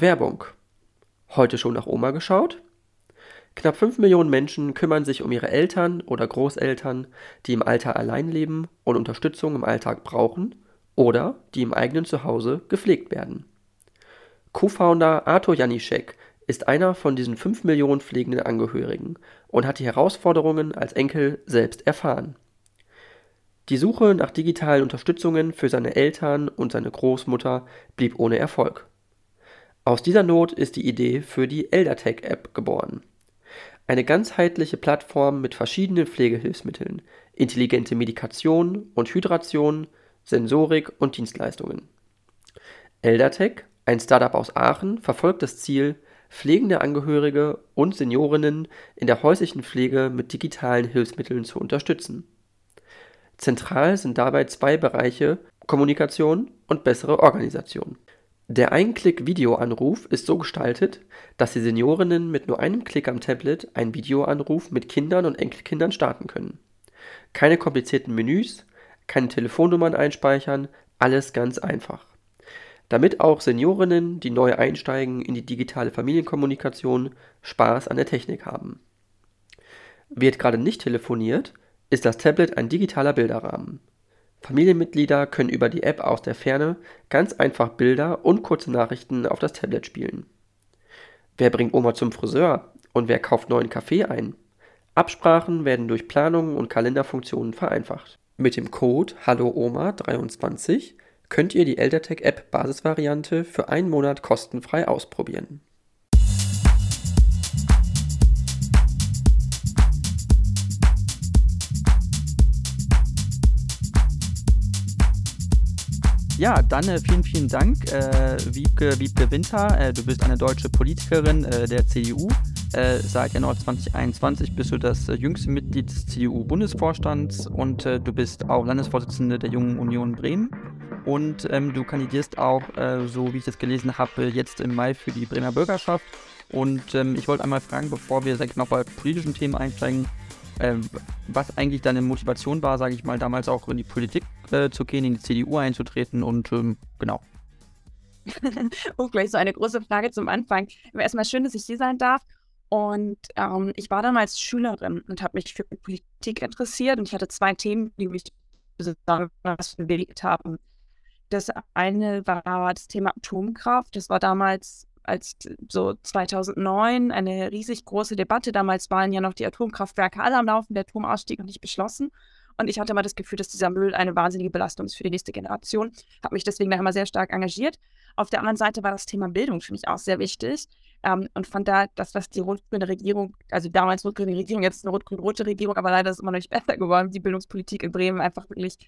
Werbung. Heute schon nach Oma geschaut? Knapp 5 Millionen Menschen kümmern sich um ihre Eltern oder Großeltern, die im Alter allein leben und Unterstützung im Alltag brauchen oder die im eigenen Zuhause gepflegt werden. Co-Founder Arthur Janiszek ist einer von diesen 5 Millionen pflegenden Angehörigen und hat die Herausforderungen als Enkel selbst erfahren. Die Suche nach digitalen Unterstützungen für seine Eltern und seine Großmutter blieb ohne Erfolg. Aus dieser Not ist die Idee für die Eldertech-App geboren. Eine ganzheitliche Plattform mit verschiedenen Pflegehilfsmitteln, intelligente Medikation und Hydration, Sensorik und Dienstleistungen. Eldertech, ein Startup aus Aachen, verfolgt das Ziel, pflegende Angehörige und Seniorinnen in der häuslichen Pflege mit digitalen Hilfsmitteln zu unterstützen. Zentral sind dabei zwei Bereiche Kommunikation und bessere Organisation. Der Ein-Klick-Videoanruf ist so gestaltet, dass die Seniorinnen mit nur einem Klick am Tablet einen Videoanruf mit Kindern und Enkelkindern starten können. Keine komplizierten Menüs, keine Telefonnummern einspeichern, alles ganz einfach. Damit auch Seniorinnen, die neu einsteigen in die digitale Familienkommunikation, Spaß an der Technik haben. Wird gerade nicht telefoniert, ist das Tablet ein digitaler Bilderrahmen. Familienmitglieder können über die App aus der Ferne ganz einfach Bilder und kurze Nachrichten auf das Tablet spielen. Wer bringt Oma zum Friseur und wer kauft neuen Kaffee ein? Absprachen werden durch Planungen und Kalenderfunktionen vereinfacht. Mit dem Code HalloOma23 könnt ihr die Eldertech App Basisvariante für einen Monat kostenfrei ausprobieren. Ja, dann äh, vielen, vielen Dank, äh, Wiebke, Wiebke Winter. Äh, du bist eine deutsche Politikerin äh, der CDU. Äh, seit Januar 2021 bist du das äh, jüngste Mitglied des CDU-Bundesvorstands und du bist auch Landesvorsitzende der Jungen Union Bremen. Und ähm, du kandidierst auch, so wie ich das gelesen habe, jetzt im Mai für die Bremer Bürgerschaft. Und ähm, ich wollte einmal fragen, bevor wir noch bei politischen Themen einsteigen, ähm, was eigentlich deine Motivation war, sage ich mal, damals auch in die Politik äh, zu gehen, in die CDU einzutreten und ähm, genau. oh, gleich so eine große Frage zum Anfang. Erstmal schön, dass ich hier sein darf. Und ähm, ich war damals Schülerin und habe mich für Politik interessiert und ich hatte zwei Themen, die mich besonders bewegt haben. Das eine war das Thema Atomkraft. Das war damals als so 2009 eine riesig große Debatte. Damals waren ja noch die Atomkraftwerke alle am Laufen, der Atomausstieg noch nicht beschlossen. Und ich hatte immer das Gefühl, dass dieser Müll eine wahnsinnige Belastung ist für die nächste Generation. Habe mich deswegen da immer sehr stark engagiert. Auf der anderen Seite war das Thema Bildung für mich auch sehr wichtig. Ähm, und fand da das, was die rot-grüne Regierung, also damals rot-grüne Regierung, jetzt eine rot-grün-rote Regierung, aber leider ist es immer noch nicht besser geworden, die Bildungspolitik in Bremen einfach wirklich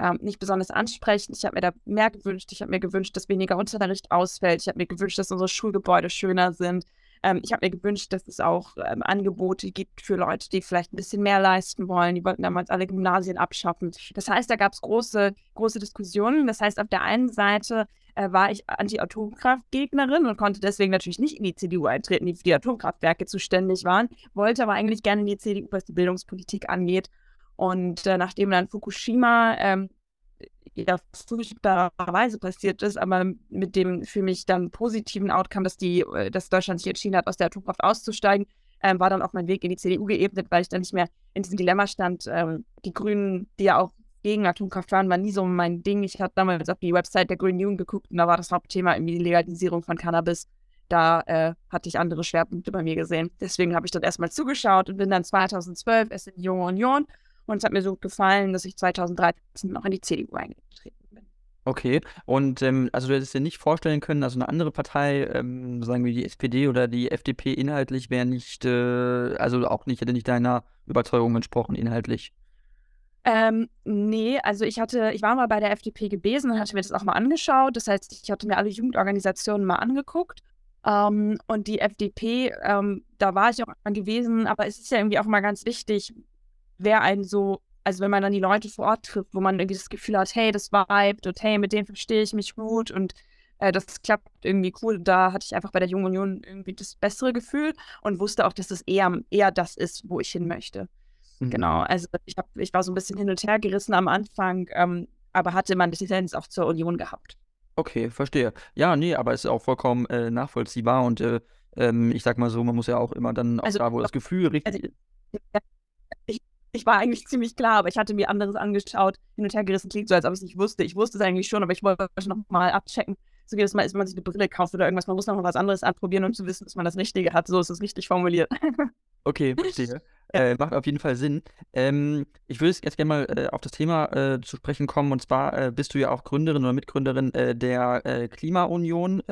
ähm, nicht besonders ansprechend. Ich habe mir da mehr gewünscht. Ich habe mir gewünscht, dass weniger Unterricht ausfällt. Ich habe mir gewünscht, dass unsere Schulgebäude schöner sind. Ähm, ich habe mir gewünscht, dass es auch ähm, Angebote gibt für Leute, die vielleicht ein bisschen mehr leisten wollen. Die wollten damals alle Gymnasien abschaffen. Das heißt, da gab es große, große Diskussionen. Das heißt, auf der einen Seite äh, war ich Anti-Atomkraftgegnerin und konnte deswegen natürlich nicht in die CDU eintreten, die für die Atomkraftwerke zuständig waren, wollte aber eigentlich gerne in die CDU, was die Bildungspolitik angeht. Und äh, nachdem dann Fukushima ähm, ja furchtbarerweise passiert ist, aber mit dem für mich dann positiven Outcome, dass die, äh, dass Deutschland sich entschieden hat, aus der Atomkraft auszusteigen, ähm, war dann auch mein Weg in die CDU geebnet, weil ich dann nicht mehr in diesem Dilemma stand. Ähm, die Grünen, die ja auch gegen Atomkraft waren, war nie so mein Ding. Ich habe damals auf die Website der Grünen Jugend geguckt und da war das Hauptthema irgendwie die Legalisierung von Cannabis. Da äh, hatte ich andere Schwerpunkte bei mir gesehen. Deswegen habe ich dort erstmal zugeschaut und bin dann 2012 erst in die Junge Union und es hat mir so gefallen, dass ich 2013 auch in die CDU eingetreten bin. Okay, und ähm, also du hättest dir nicht vorstellen können, also eine andere Partei, ähm, sagen wir die SPD oder die FDP inhaltlich wäre nicht, äh, also auch nicht, hätte nicht deiner Überzeugung entsprochen inhaltlich. Ähm, nee, also ich hatte, ich war mal bei der FDP gewesen und hatte mir das auch mal angeschaut. Das heißt, ich hatte mir alle Jugendorganisationen mal angeguckt. Ähm, und die FDP, ähm, da war ich auch gewesen, aber es ist ja irgendwie auch mal ganz wichtig, wer einen so, also wenn man dann die Leute vor Ort trifft, wo man irgendwie das Gefühl hat, hey, das vibet und hey, mit denen verstehe ich mich gut und äh, das klappt irgendwie cool. Da hatte ich einfach bei der Jungen Union irgendwie das bessere Gefühl und wusste auch, dass das eher, eher das ist, wo ich hin möchte. Mhm. Genau, also ich, hab, ich war so ein bisschen hin und her gerissen am Anfang, ähm, aber hatte meine Tendenz auch zur Union gehabt. Okay, verstehe. Ja, nee, aber es ist auch vollkommen äh, nachvollziehbar und äh, ähm, ich sag mal so, man muss ja auch immer dann auch Also, da, wo das Gefühl also, richtig ja, ich, war eigentlich ziemlich klar, aber ich hatte mir anderes angeschaut, hin und her gerissen, klingt so, als ob ich es nicht wusste. Ich wusste es eigentlich schon, aber ich wollte noch mal abchecken. So jedes Mal, wenn man sich eine Brille kauft oder irgendwas, man muss noch mal was anderes anprobieren, um zu wissen, dass man das Richtige hat. So ist es richtig formuliert. Okay, verstehe. Ja. Äh, macht auf jeden Fall Sinn. Ähm, ich würde jetzt gerne mal äh, auf das Thema äh, zu sprechen kommen. Und zwar äh, bist du ja auch Gründerin oder Mitgründerin äh, der äh, Klimaunion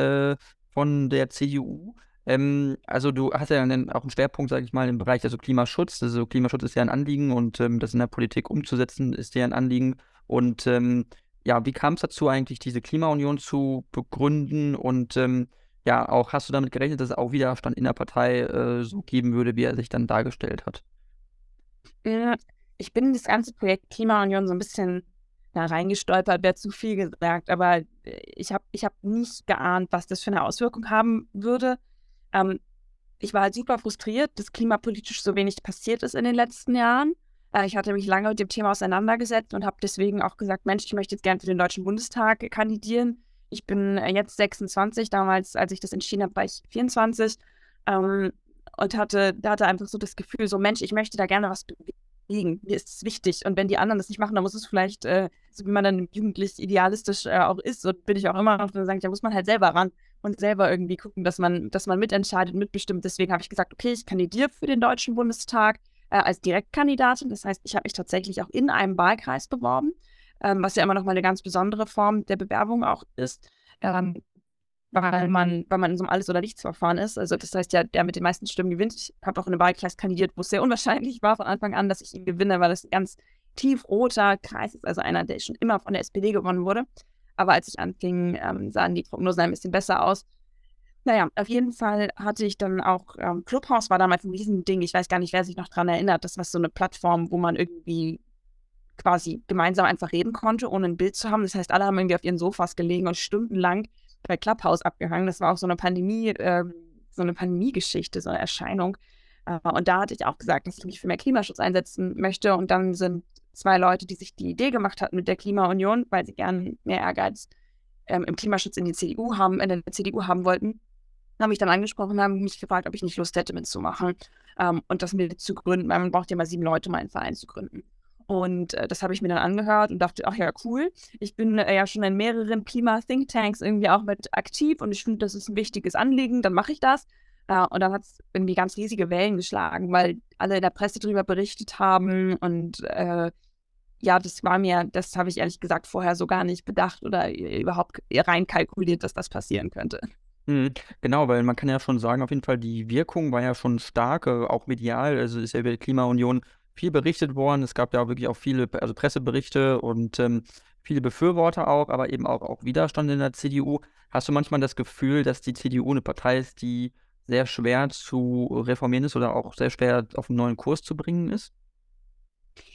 von der CDU. Ähm, also du hast ja dann auch einen Schwerpunkt, sage ich mal, im Bereich also Klimaschutz. Also Klimaschutz ist ja ein Anliegen und ähm, das in der Politik umzusetzen ist ja ein Anliegen. Und ähm, ja, wie kam es dazu eigentlich, diese Klimaunion zu begründen? Und ähm, ja, auch hast du damit gerechnet, dass es auch Widerstand in der Partei äh, so geben würde, wie er sich dann dargestellt hat? Äh, Ich bin in das ganze Projekt Klimaunion so ein bisschen da reingestolpert, wäre zu viel gesagt, aber äh, ich habe ich hab nicht geahnt, was das für eine Auswirkung haben würde. Ähm, ich war halt super frustriert, dass klimapolitisch so wenig passiert ist in den letzten Jahren. Äh, ich hatte mich lange mit dem Thema auseinandergesetzt und habe deswegen auch gesagt, Mensch, ich möchte jetzt gerne für den Deutschen Bundestag kandidieren. Ich bin äh, jetzt 26, damals, als ich das entschieden habe, war ich 24 ähm, und hatte, da hatte einfach so das Gefühl, so Mensch, ich möchte da gerne was bewegen. Mir ist es wichtig. Und wenn die anderen das nicht machen, dann muss es vielleicht, äh, so wie man dann jugendlich idealistisch äh, auch ist, so bin ich auch immer noch, dann sage ich, da muss man halt selber ran und selber irgendwie gucken, dass man, dass man mitentscheidet, mitbestimmt. Deswegen habe ich gesagt, okay, ich kandidiere für den Deutschen Bundestag äh, als Direktkandidatin. Das heißt, ich habe mich tatsächlich auch in einem Wahlkreis beworben, ähm, was ja immer noch mal eine ganz besondere Form der Bewerbung auch ist. Ähm, weil man, weil man in so einem Alles- oder Nichts-Verfahren ist. Also das heißt ja, der mit den meisten Stimmen gewinnt. Ich habe auch in einem Wahlkreis kandidiert, wo es sehr unwahrscheinlich war von Anfang an, dass ich ihn gewinne, weil das ein ganz tiefroter Kreis ist, also einer, der schon immer von der SPD gewonnen wurde. Aber als ich anfing, ähm, sahen die Prognosen ein bisschen besser aus. Naja, auf jeden Fall hatte ich dann auch, ähm, Clubhouse war damals ein Riesending. Ich weiß gar nicht, wer sich noch daran erinnert. Das war so eine Plattform, wo man irgendwie quasi gemeinsam einfach reden konnte, ohne ein Bild zu haben. Das heißt, alle haben irgendwie auf ihren Sofas gelegen und stundenlang bei Clubhouse abgehangen. Das war auch so eine Pandemie, ähm, so eine Pandemiegeschichte, so eine Erscheinung. Äh, und da hatte ich auch gesagt, dass ich mich für mehr Klimaschutz einsetzen möchte. Und dann sind zwei Leute, die sich die Idee gemacht hatten mit der Klimaunion, weil sie gern mehr Ehrgeiz ähm, im Klimaschutz in die CDU haben, in der CDU haben wollten, haben mich dann angesprochen, haben mich gefragt, ob ich nicht Lust hätte mitzumachen ähm, und das mit zu gründen, weil man braucht ja mal sieben Leute, um einen Verein zu gründen. Und äh, das habe ich mir dann angehört und dachte, ach ja, cool. Ich bin äh, ja schon in mehreren Klima-Thinktanks irgendwie auch mit aktiv und ich finde, das ist ein wichtiges Anliegen, dann mache ich das. Äh, und dann hat es irgendwie ganz riesige Wellen geschlagen, weil alle in der Presse darüber berichtet haben und äh, ja, das war mir, das habe ich ehrlich gesagt vorher so gar nicht bedacht oder überhaupt reinkalkuliert, dass das passieren könnte. Mhm, genau, weil man kann ja schon sagen, auf jeden Fall, die Wirkung war ja schon stark, äh, auch medial. Also ist ja über die Klimaunion viel berichtet worden. Es gab ja wirklich auch viele, also Presseberichte und ähm, viele Befürworter auch, aber eben auch, auch Widerstand in der CDU. Hast du manchmal das Gefühl, dass die CDU eine Partei ist, die sehr schwer zu reformieren ist oder auch sehr schwer auf einen neuen Kurs zu bringen ist?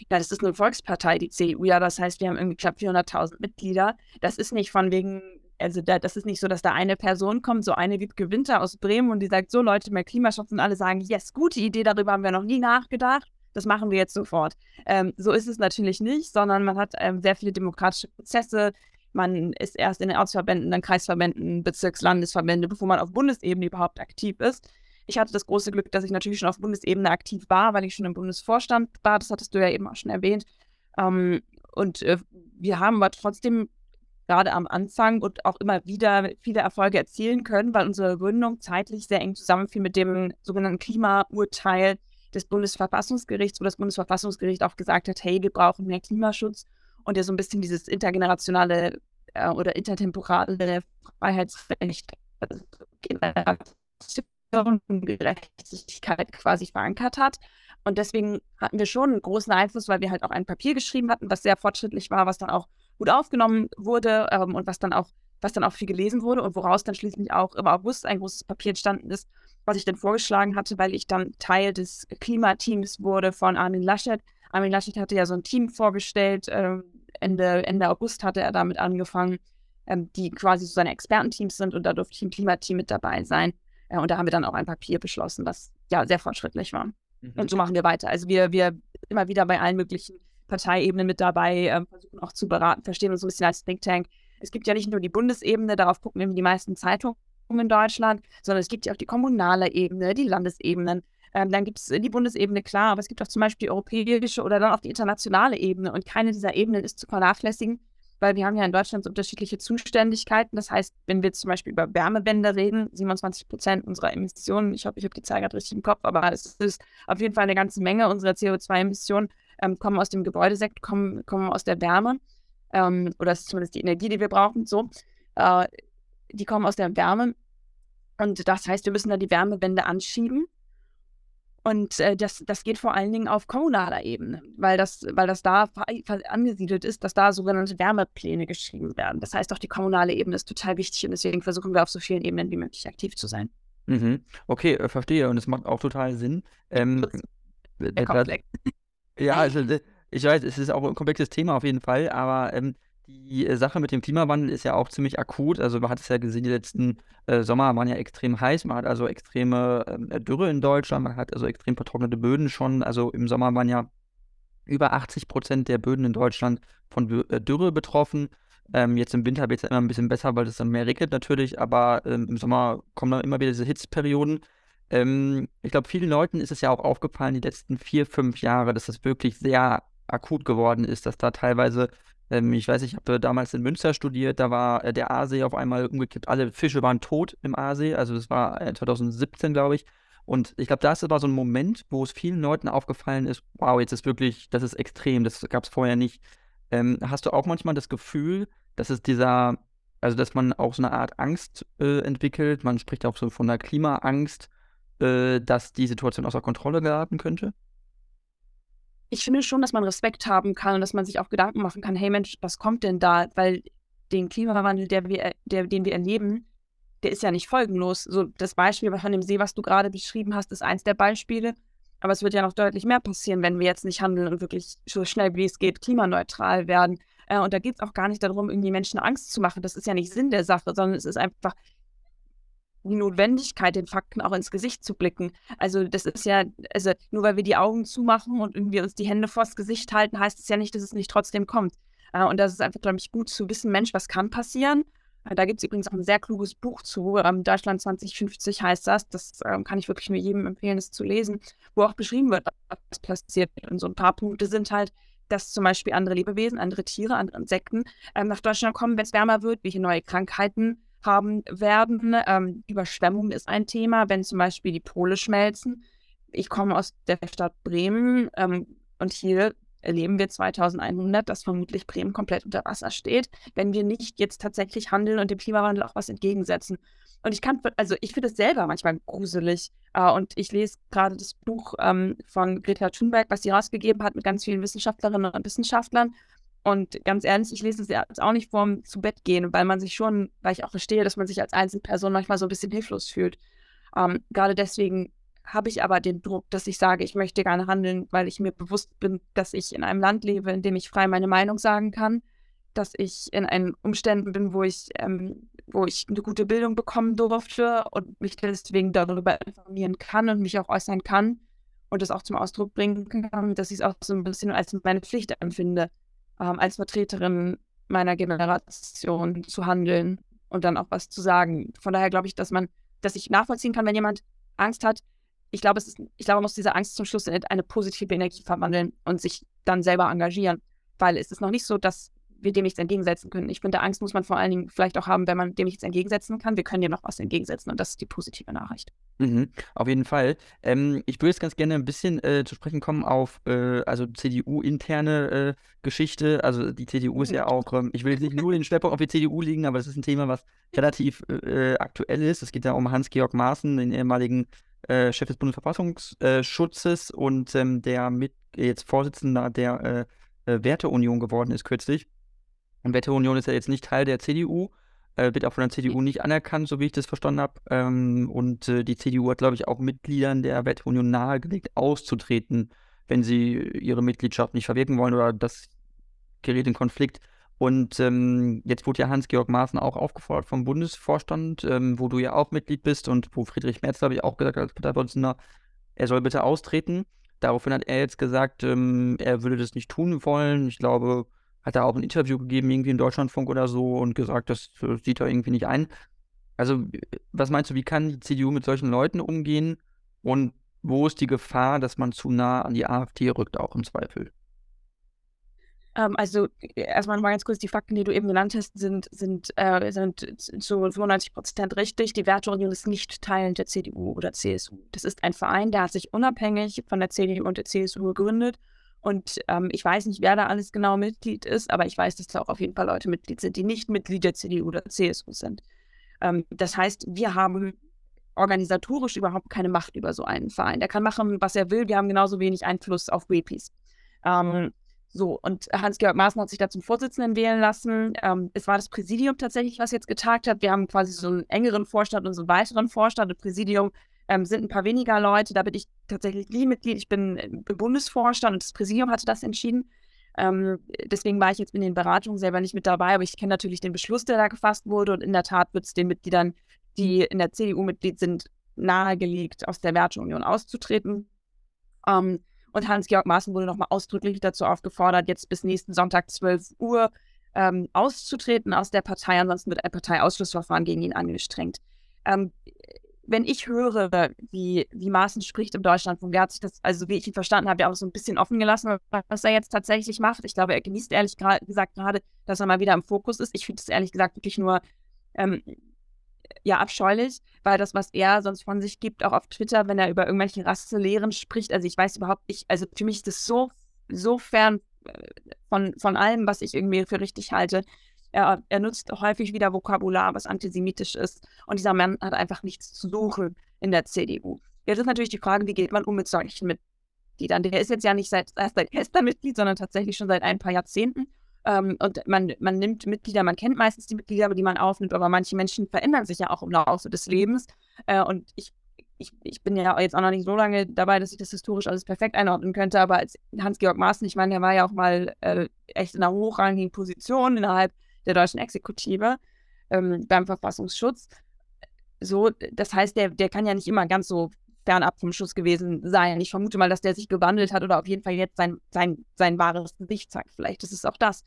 Ja, das ist eine Volkspartei, die CDU. Ja, das heißt, wir haben irgendwie knapp 400.000 Mitglieder. Das ist nicht von wegen, also da, das ist nicht so, dass da eine Person kommt, so eine wie Winter aus Bremen und die sagt, so Leute, mehr Klimaschutz und alle sagen, yes, gute Idee, darüber haben wir noch nie nachgedacht. Das machen wir jetzt sofort. Ähm, so ist es natürlich nicht, sondern man hat ähm, sehr viele demokratische Prozesse. Man ist erst in den Ortsverbänden, dann Kreisverbänden, Bezirks-, Landesverbände, bevor man auf Bundesebene überhaupt aktiv ist. Ich hatte das große Glück, dass ich natürlich schon auf Bundesebene aktiv war, weil ich schon im Bundesvorstand war. Das hattest du ja eben auch schon erwähnt. Ähm, und äh, wir haben aber trotzdem gerade am Anfang und auch immer wieder viele Erfolge erzielen können, weil unsere Gründung zeitlich sehr eng zusammenfiel mit dem sogenannten Klimaurteil des Bundesverfassungsgerichts, wo das Bundesverfassungsgericht auch gesagt hat, hey, wir brauchen mehr Klimaschutz und der so ein bisschen dieses intergenerationale äh, oder intertemporale Freiheitsrecht, also Gerechtigkeit quasi verankert hat. Und deswegen hatten wir schon einen großen Einfluss, weil wir halt auch ein Papier geschrieben hatten, was sehr fortschrittlich war, was dann auch gut aufgenommen wurde ähm, und was dann auch was dann auch viel gelesen wurde und woraus dann schließlich auch im August ein großes Papier entstanden ist, was ich dann vorgeschlagen hatte, weil ich dann Teil des Klimateams wurde von Armin Laschet. Armin Laschet hatte ja so ein Team vorgestellt, äh, Ende, Ende August hatte er damit angefangen, ähm, die quasi so seine Expertenteams sind und da durfte ich im Klimateam mit dabei sein. Äh, und da haben wir dann auch ein Papier beschlossen, was ja sehr fortschrittlich war. Mhm. Und so machen wir weiter. Also wir, wir immer wieder bei allen möglichen Parteiebenen mit dabei, äh, versuchen auch zu beraten, verstehen uns ein bisschen als Think Tank. es gibt ja nicht nur die Bundesebene, darauf gucken eben die meisten Zeitungen in Deutschland, sondern es gibt ja auch die kommunale Ebene, die Landesebenen. Ähm, dann gibt es die Bundesebene, klar, aber es gibt auch zum Beispiel die europäische oder dann auch die internationale Ebene. Und keine dieser Ebenen ist zu vernachlässigen, weil wir haben ja in Deutschland unterschiedliche Zuständigkeiten. Das heißt, wenn wir zum Beispiel über Wärmewende reden, 27 Prozent unserer Emissionen, ich hoffe, ich habe die Zahl gerade richtig im Kopf, aber es ist auf jeden Fall eine ganze Menge unserer CO2-Emissionen, ähm, kommen aus dem Gebäudesektor, kommen, kommen aus der Wärme. Ähm, oder zumindest die Energie, die wir brauchen, so. Äh, die kommen aus der Wärme. Und das heißt, wir müssen da die Wärmewende anschieben. Und äh, das, das geht vor allen Dingen auf kommunaler Ebene, weil das, weil das da angesiedelt ist, dass da sogenannte Wärmepläne geschrieben werden. Das heißt, auch die kommunale Ebene ist total wichtig und deswegen versuchen wir auf so vielen Ebenen wie möglich aktiv zu sein. Mhm. Okay, äh, verstehe. Und es macht auch total Sinn. Ähm, äh. Ja, also ich weiß, es ist auch ein komplexes Thema auf jeden Fall, aber ähm, die äh, Sache mit dem Klimawandel ist ja auch ziemlich akut. Also man hat es ja gesehen, die letzten äh, Sommer waren ja extrem heiß. Man hat also extreme äh, Dürre in Deutschland. Man hat also extrem vertrocknete Böden schon. Also im Sommer waren ja über 80 Prozent der Böden in Deutschland von äh, Dürre betroffen. Ähm, jetzt im Winter wird es ja immer ein bisschen besser, weil es dann mehr regnet natürlich. Aber ähm, im Sommer kommen dann immer wieder diese Hitzperioden. Ähm, ich glaube, vielen Leuten ist es ja auch aufgefallen, die letzten vier, fünf Jahre, dass das wirklich sehr akut geworden ist, dass da teilweise ähm, ich weiß, ich habe damals in Münster studiert, da war äh, der Aasee auf einmal umgekippt, alle Fische waren tot im Aasee, also das war äh, 2017, glaube ich. Und ich glaube, das war so ein Moment, wo es vielen Leuten aufgefallen ist, wow, jetzt ist wirklich, das ist extrem, das gab es vorher nicht. Ähm, hast du auch manchmal das Gefühl, dass es dieser, also dass man auch so eine Art Angst äh, entwickelt, man spricht auch so von einer Klimaangst, äh, dass die Situation außer Kontrolle geraten könnte? Ich finde schon, dass man Respekt haben kann und dass man sich auch Gedanken machen kann, hey Mensch, was kommt denn da? Weil den Klimawandel, der wir, der, den wir erleben, der ist ja nicht folgenlos. So das Beispiel von dem See, was du gerade beschrieben hast, ist eins der Beispiele. Aber es wird ja noch deutlich mehr passieren, wenn wir jetzt nicht handeln und wirklich so schnell wie es geht klimaneutral werden. Äh, und da geht es auch gar nicht darum, irgendwie Menschen Angst zu machen. Das ist ja nicht Sinn der Sache, sondern es ist einfach die Notwendigkeit, den Fakten auch ins Gesicht zu blicken. Also das ist ja, also nur weil wir die Augen zumachen und irgendwie uns die Hände vors Gesicht halten, heißt es ja nicht, dass es nicht trotzdem kommt. Äh, und das ist einfach, glaube ich, gut zu wissen, Mensch, was kann passieren? Äh, da gibt es übrigens auch ein sehr kluges Buch zu. Ähm, Deutschland 2050 heißt das. Das ähm, kann ich wirklich nur jedem empfehlen, es zu lesen, wo auch beschrieben wird, was passiert. Und so ein paar Punkte sind halt, dass zum Beispiel andere Lebewesen, andere Tiere, andere Insekten ähm, nach Deutschland kommen, wenn es wärmer wird, welche neue Krankheiten haben werden. Ähm, Überschwemmung ist ein Thema, wenn zum Beispiel die Pole schmelzen. Ich komme aus der Stadt Bremen ähm, und hier erleben wir 2100, dass vermutlich Bremen komplett unter Wasser steht, wenn wir nicht jetzt tatsächlich handeln und dem Klimawandel auch was entgegensetzen. Und ich kann, also ich finde es selber manchmal gruselig. Äh, und ich lese gerade das Buch ähm, von Greta Thunberg, was sie rausgegeben hat mit ganz vielen Wissenschaftlerinnen und Wissenschaftlern. Und ganz ehrlich, ich lese es jetzt auch nicht vorm zu Bett gehen, weil man sich schon, weil ich auch verstehe, dass man sich als Einzelperson manchmal so ein bisschen hilflos fühlt. Ähm, gerade deswegen habe ich aber den Druck, dass ich sage, ich möchte gerne handeln, weil ich mir bewusst bin, dass ich in einem Land lebe, in dem ich frei meine Meinung sagen kann, dass ich in einen Umständen bin, wo ich, ähm, wo ich eine gute Bildung bekommen durfte und mich deswegen darüber informieren kann und mich auch äußern kann und das auch zum Ausdruck bringen kann, dass ich es auch so ein bisschen als meine Pflicht empfinde ähm, als Vertreterin meiner Generation zu handeln und dann auch was zu sagen. Von daher glaube ich, dass man, dass ich nachvollziehen kann, wenn jemand Angst hat. Ich glaube, es ist, ich glaube, man muss diese Angst zum Schluss in eine positive Energie verwandeln und sich dann selber engagieren. Weil es ist noch nicht so, dass wir dem nichts entgegensetzen können. Ich finde, Angst muss man vor allen Dingen vielleicht auch haben, wenn man dem nichts entgegensetzen kann. Wir können dir noch was entgegensetzen und das ist die positive Nachricht. Mhm, auf jeden Fall. Ähm, ich würde jetzt ganz gerne ein bisschen äh, zu sprechen kommen auf äh, also CDU-interne äh, Geschichte. Also die CDU ist ja auch, ähm, ich will jetzt nicht nur den Schwerpunkt auf die CDU legen, aber es ist ein Thema, was relativ äh, aktuell ist. Es geht ja um Hans-Georg Maaßen, den ehemaligen äh, Chef des Bundesverfassungsschutzes und ähm, der mit jetzt Vorsitzender der äh, Werteunion geworden ist kürzlich. Und Werteunion ist ja jetzt nicht Teil der CDU, äh, wird auch von der CDU nicht anerkannt, so wie ich das verstanden habe. Ähm, und äh, die CDU hat, glaube ich, auch Mitgliedern der Werteunion nahegelegt, auszutreten, wenn sie ihre Mitgliedschaft nicht verwirken wollen oder das gerät in Konflikt. Und ähm, jetzt wurde ja Hans-Georg Maaßen auch aufgefordert vom Bundesvorstand, ähm, wo du ja auch Mitglied bist und wo Friedrich Merz, glaube ich, auch gesagt hat als Parteivorsitzender, er soll bitte austreten. Daraufhin hat er jetzt gesagt, ähm, er würde das nicht tun wollen. Ich glaube, hat er auch ein Interview gegeben, irgendwie in Deutschlandfunk oder so und gesagt, das äh, sieht er irgendwie nicht ein. Also, was meinst du, wie kann die CDU mit solchen Leuten umgehen und wo ist die Gefahr, dass man zu nah an die AfD rückt, auch im Zweifel? Ähm, also erstmal nochmal ganz kurz, die Fakten, die du eben genannt hast, sind, sind, äh, sind zu 95 Prozent richtig. Die Werteunion ist nicht Teil der CDU oder CSU. Das ist ein Verein, der hat sich unabhängig von der CDU und der CSU gegründet. Und ähm, ich weiß nicht, wer da alles genau Mitglied ist, aber ich weiß, dass da auch auf jeden Fall Leute Mitglied sind, die nicht Mitglied der CDU oder CSU sind. Ähm, das heißt, wir haben organisatorisch überhaupt keine Macht über so einen Verein. Der kann machen, was er will. Wir haben genauso wenig Einfluss auf Greenpeace. Ähm, so, und Hans-Georg Maaßen hat sich da zum Vorsitzenden wählen lassen. Ähm, es war das Präsidium tatsächlich, was jetzt getagt hat. Wir haben quasi so einen engeren Vorstand und so einen weiteren Vorstand. Das Präsidium ähm, sind ein paar weniger Leute. Da bin ich tatsächlich nie Mitglied. Ich bin im Bundesvorstand und das Präsidium hatte das entschieden. Ähm, deswegen war ich jetzt in den Beratungen selber nicht mit dabei, aber ich kenne natürlich den Beschluss, der da gefasst wurde. Und in der Tat wird es den Mitgliedern, die in der CDU Mitglied sind, nahegelegt, aus der Werteunion auszutreten. Ähm, und Hans-Georg Maaßen wurde nochmal ausdrücklich dazu aufgefordert, jetzt bis nächsten Sonntag 12 Uhr ähm, auszutreten aus der Partei. Ansonsten wird ein Parteiausschlussverfahren gegen ihn angestrengt. Ähm, wenn ich höre, wie, wie Maaßen spricht im Deutschlandfunk, der hat sich das, also wie ich ihn verstanden habe, ja auch so ein bisschen offen gelassen, was er jetzt tatsächlich macht. Ich glaube, er genießt ehrlich gesagt gerade, dass er mal wieder im Fokus ist. Ich finde es ehrlich gesagt wirklich nur ähm, ja abscheulich, weil das, was er sonst von sich gibt, auch auf Twitter, wenn er über irgendwelche Rasselehren spricht, also ich weiß überhaupt nicht, also für mich ist das so, so fern äh, von, von allem, was ich irgendwie für richtig halte. Er, er nutzt häufig wieder Vokabular, was antisemitisch ist. Und dieser Mann hat einfach nichts zu suchen in der CDU. Jetzt ist natürlich die Frage, wie geht man um mit solchen Mitgliedern? Der ist jetzt ja nicht seit, erst seit gestern Mitglied, sondern tatsächlich schon seit ein paar Jahrzehnten. Ähm, und man, man nimmt Mitglieder, man kennt meistens die Mitglieder, die man aufnimmt, aber manche Menschen verändern sich ja auch im Laufe des Lebens. Äh, und ich, ich, ich bin ja jetzt auch noch nicht so lange dabei, dass ich das historisch alles perfekt einordnen könnte, aber als Hans-Georg Maaßen, ich meine, der war ja auch mal äh, echt in einer hochrangigen Position innerhalb der deutschen Exekutive ähm, beim Verfassungsschutz. So, das heißt, der, der kann ja nicht immer ganz so fernab vom Schuss gewesen sein. Ich vermute mal, dass der sich gewandelt hat oder auf jeden Fall jetzt sein, sein, sein wahres Gesicht zeigt. Vielleicht ist es auch das.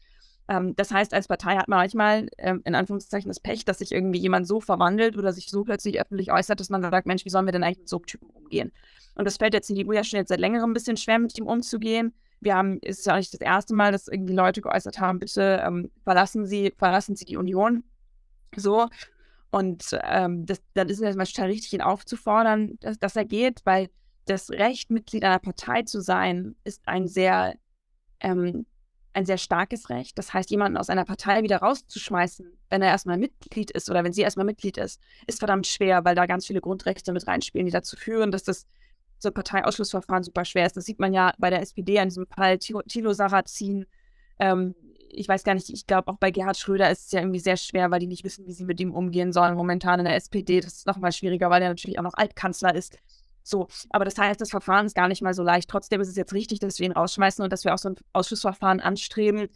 Ähm, das heißt, als Partei hat man manchmal ähm, in Anführungszeichen das Pech, dass sich irgendwie jemand so verwandelt oder sich so plötzlich öffentlich äußert, dass man sagt, Mensch, wie sollen wir denn eigentlich mit so Typen umgehen? Und das fällt der CDU ja schon jetzt seit längerem ein bisschen schwer, mit ihm umzugehen. Wir haben, es ist ja nicht das erste Mal, dass irgendwie Leute geäußert haben, bitte ähm, verlassen Sie, verlassen Sie die Union. So. Und ähm, das, dann ist es total richtig, ihn aufzufordern, dass, dass er geht, weil das Recht, Mitglied einer Partei zu sein, ist ein sehr, ähm, ein sehr starkes Recht. Das heißt, jemanden aus einer Partei wieder rauszuschmeißen, wenn er erstmal Mitglied ist oder wenn sie erstmal Mitglied ist, ist verdammt schwer, weil da ganz viele Grundrechte mit reinspielen, die dazu führen, dass das so ein Parteiausschlussverfahren super schwer ist. Das sieht man ja bei der SPD in diesem Fall Thilo Sarrazin, ähm, ich weiß gar nicht, ich glaube auch bei Gerhard Schröder ist es ja irgendwie sehr schwer, weil die nicht wissen, wie sie mit ihm umgehen sollen. Momentan in der SPD, das ist nochmal schwieriger, weil er natürlich auch noch Altkanzler ist. So, aber das heißt, das Verfahren ist gar nicht mal so leicht. Trotzdem ist es jetzt richtig, dass wir ihn rausschmeißen und dass wir auch so ein Ausschussverfahren anstreben,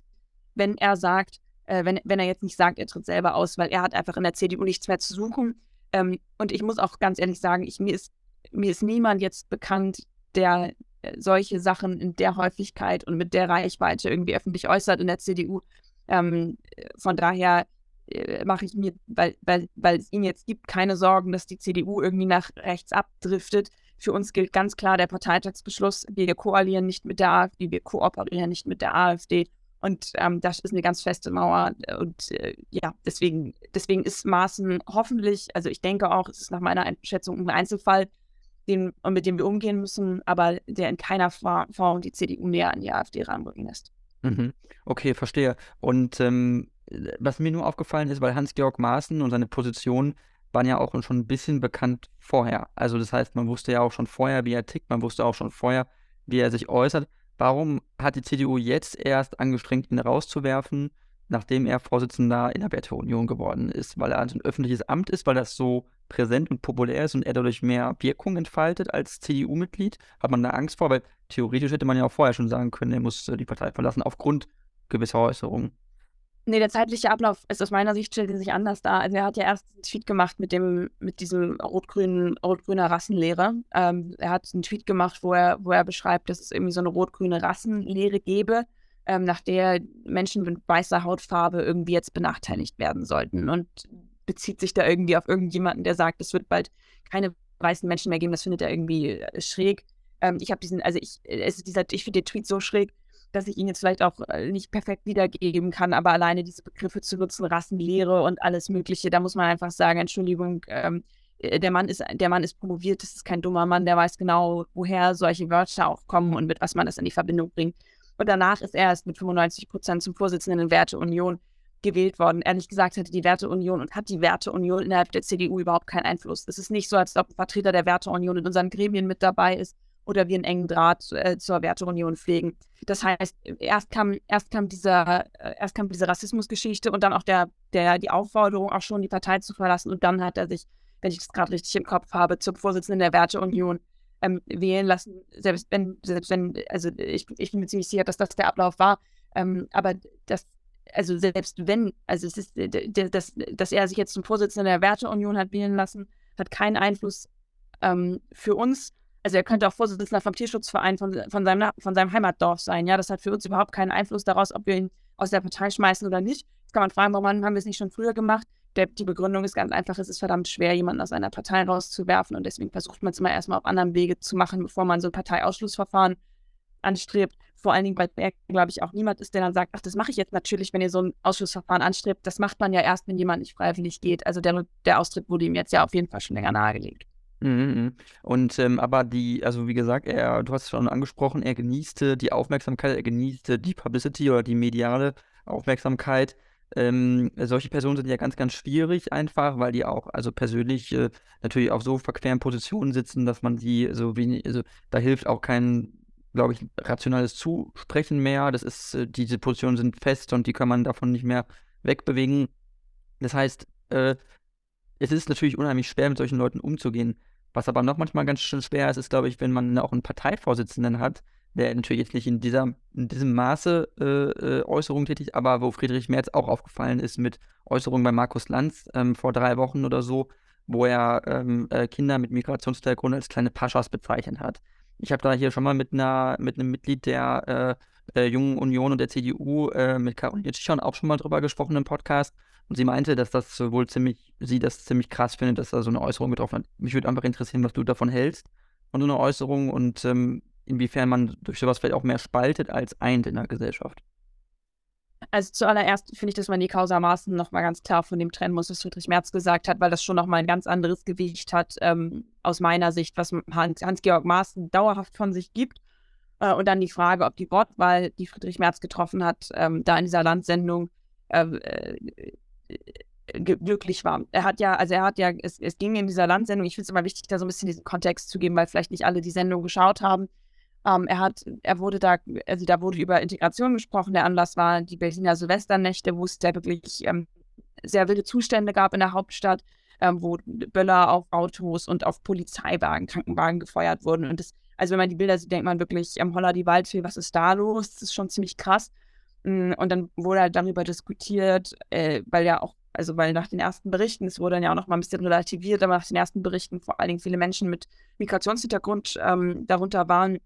wenn er sagt, äh, wenn, wenn er jetzt nicht sagt, er tritt selber aus, weil er hat einfach in der CDU nichts mehr zu suchen. Ähm, und ich muss auch ganz ehrlich sagen, ich, mir, ist, mir ist niemand jetzt bekannt, der solche Sachen in der Häufigkeit und mit der Reichweite irgendwie öffentlich äußert in der CDU. Ähm, von daher äh, mache ich mir, weil, weil, weil es ihn jetzt gibt, keine Sorgen, dass die CDU irgendwie nach rechts abdriftet. Für uns gilt ganz klar der Parteitagsbeschluss, wir koalieren nicht mit der AfD, wir kooperieren nicht mit der AfD. Und ähm, das ist eine ganz feste Mauer. Und äh, ja, deswegen, deswegen ist Maaßen hoffentlich, also ich denke auch, es ist nach meiner Einschätzung ein Einzelfall, den, mit dem wir umgehen müssen, aber der in keiner Form die CDU näher an die AfD ranrücken lässt. Mhm. Okay, verstehe. Und ähm, was mir nur aufgefallen ist, weil Hans-Georg Maaßen und seine Position waren ja auch schon ein bisschen bekannt vorher. Also das heißt, man wusste ja auch schon vorher, wie er tickt, man wusste auch schon vorher, wie er sich äußert. Warum hat die CDU jetzt erst angestrengt, ihn rauszuwerfen, nachdem er Vorsitzender in der Werteunion geworden ist? Weil er also ein öffentliches Amt ist, weil das so präsent und populär ist und er dadurch mehr Wirkung entfaltet als CDU-Mitglied? Hat man da Angst vor? Weil theoretisch hätte man ja auch vorher schon sagen können, er muss äh, die Partei verlassen aufgrund gewisser Äußerungen. Nee, der zeitliche Ablauf ist aus meiner Sicht stellt sich anders dar. Also er hat ja erst einen Tweet gemacht mit dem, mit diesem rot-grünen, rot-grüner Rassenlehre. Ähm, er hat einen Tweet gemacht, wo er, wo er beschreibt, dass es irgendwie so eine rot-grüne Rassenlehre gäbe. Ähm, nach der Menschen mit weißer Hautfarbe irgendwie jetzt benachteiligt werden sollten und bezieht sich da irgendwie auf irgendjemanden, der sagt, es wird bald keine weißen Menschen mehr geben. Das findet er irgendwie äh, schräg. Ähm, ich habe diesen, also ich, ist dieser, ich finde den Tweet so schräg, dass ich ihn jetzt vielleicht auch äh, nicht perfekt wiedergeben kann, aber alleine diese Begriffe zu nutzen, Rassenlehre und alles Mögliche, da muss man einfach sagen, Entschuldigung, ähm, äh, der Mann ist, der Mann ist promoviert, das ist kein dummer Mann, der weiß genau, woher solche Wörter auch kommen und mit was man das in die Verbindung bringt. Und danach ist er erst mit 95 Prozent zum Vorsitzenden der Werteunion gewählt worden. Ehrlich gesagt hatte die Werteunion und hat die Werteunion innerhalb der CDU überhaupt keinen Einfluss. Es ist nicht so, als ob ein Vertreter der Werteunion in unseren Gremien mit dabei ist oder wir einen engen Draht äh, zur Werteunion pflegen. Das heißt, erst kam, erst kam, dieser, äh, erst kam diese Rassismusgeschichte und dann auch der, der, die Aufforderung, auch schon die Partei zu verlassen. Und dann hat er sich, wenn ich das gerade richtig im Kopf habe, zum Vorsitzenden der Werteunion ähm, wählen lassen. Selbst wenn, selbst wenn, also ich, ich bin mir ziemlich sicher, dass das der Ablauf war. Ähm, aber das, also selbst wenn, also es ist, dass, dass er sich jetzt zum Vorsitzenden der Werteunion hat wählen lassen, hat keinen Einfluss ähm, für uns also er könnte auch Vorsitzender vom Tierschutzverein von, von, seinem, von seinem Heimatdorf sein. Ja, das hat für uns überhaupt keinen Einfluss daraus, ob wir ihn aus der Partei schmeißen oder nicht. Jetzt kann man fragen, warum haben wir es nicht schon früher gemacht? Der, die Begründung ist ganz einfach, es ist verdammt schwer, jemanden aus einer Partei rauszuwerfen und deswegen versucht man es immer erstmal auf anderem Wege zu machen, bevor man so ein Parteiausschlussverfahren anstrebt. Vor allen Dingen, weil glaube ich, auch niemand ist, der dann sagt, ach, das mache ich jetzt natürlich, wenn ihr so ein Ausschlussverfahren anstrebt. Das macht man ja erst, wenn jemand nicht freiwillig geht. Also der, der Austritt wurde ihm jetzt ja auf jeden Fall schon länger nahegelegt. Mhm, mhm. Und ähm, aber die, also wie gesagt, er, du hast es schon angesprochen, er genießte die Aufmerksamkeit, er genießte die Publicity oder die mediale Aufmerksamkeit. Ähm, solche Personen sind ja ganz, ganz schwierig einfach, weil die auch, also persönlich äh, natürlich auf so verqueren Positionen sitzen, dass man die so wenig, also da hilft auch kein, glaube ich, rationales Zusprechen mehr. Das ist, äh, diese Positionen sind fest und die kann man davon nicht mehr wegbewegen. Das heißt, äh, es ist natürlich unheimlich schwer, mit solchen Leuten umzugehen. Was aber noch manchmal ganz schön schwer ist, ist, glaube ich, wenn man auch einen Parteivorsitzenden hat, der natürlich jetzt nicht in, dieser, in diesem Maße äh, äh, Äußerungen tätig, aber wo Friedrich Merz auch aufgefallen ist mit Äußerungen bei Markus Lanz ähm, vor drei Wochen oder so, wo er ähm, äh, Kinder mit Migrationshintergrund als kleine Paschas bezeichnet hat. Ich habe da hier schon mal mit einer mit einem Mitglied der äh, Jungen Union und der CDU, äh, mit Caroline Schichon, auch schon mal drüber gesprochen im Podcast. Und sie meinte, dass das wohl ziemlich, sie das ziemlich krass findet, dass da so eine Äußerung getroffen hat. Mich würde einfach interessieren, was du davon hältst, von so einer Äußerung und ähm, inwiefern man durch sowas vielleicht auch mehr spaltet als eint in der Gesellschaft. Also zuallererst finde ich, dass man die Kausermaßen nochmal ganz klar von dem trennen muss, was Friedrich Merz gesagt hat, weil das schon nochmal ein ganz anderes Gewicht hat, ähm, aus meiner Sicht, was Hans-Georg Maaßen dauerhaft von sich gibt. Äh, und dann die Frage, ob die Wortwahl, die Friedrich Merz getroffen hat, ähm, da in dieser Landsendung äh, äh glücklich war. Er hat ja, also er hat ja, es, es ging in dieser Landsendung, ich finde es immer wichtig, da so ein bisschen diesen Kontext zu geben, weil vielleicht nicht alle die Sendung geschaut haben. Ähm, er hat, er wurde da, also da wurde über Integration gesprochen. Der Anlass war die Berliner Silvesternächte, wo es da wirklich ähm, sehr wilde Zustände gab in der Hauptstadt, ähm, wo Böller auf Autos und auf Polizeiwagen, Krankenwagen gefeuert wurden. Und das, also wenn man die Bilder sieht, denkt man wirklich, ähm, Holla die Waldfee, was ist da los? Das ist schon ziemlich krass. Mm, und dann wurde halt darüber diskutiert, äh, weil ja auch, also weil nach den ersten Berichten, es wurde dann ja auch noch mal ein bisschen relativiert, aber nach den ersten Berichten vor allen Dingen viele Menschen mit Migrationshintergrund ähm, darunter waren,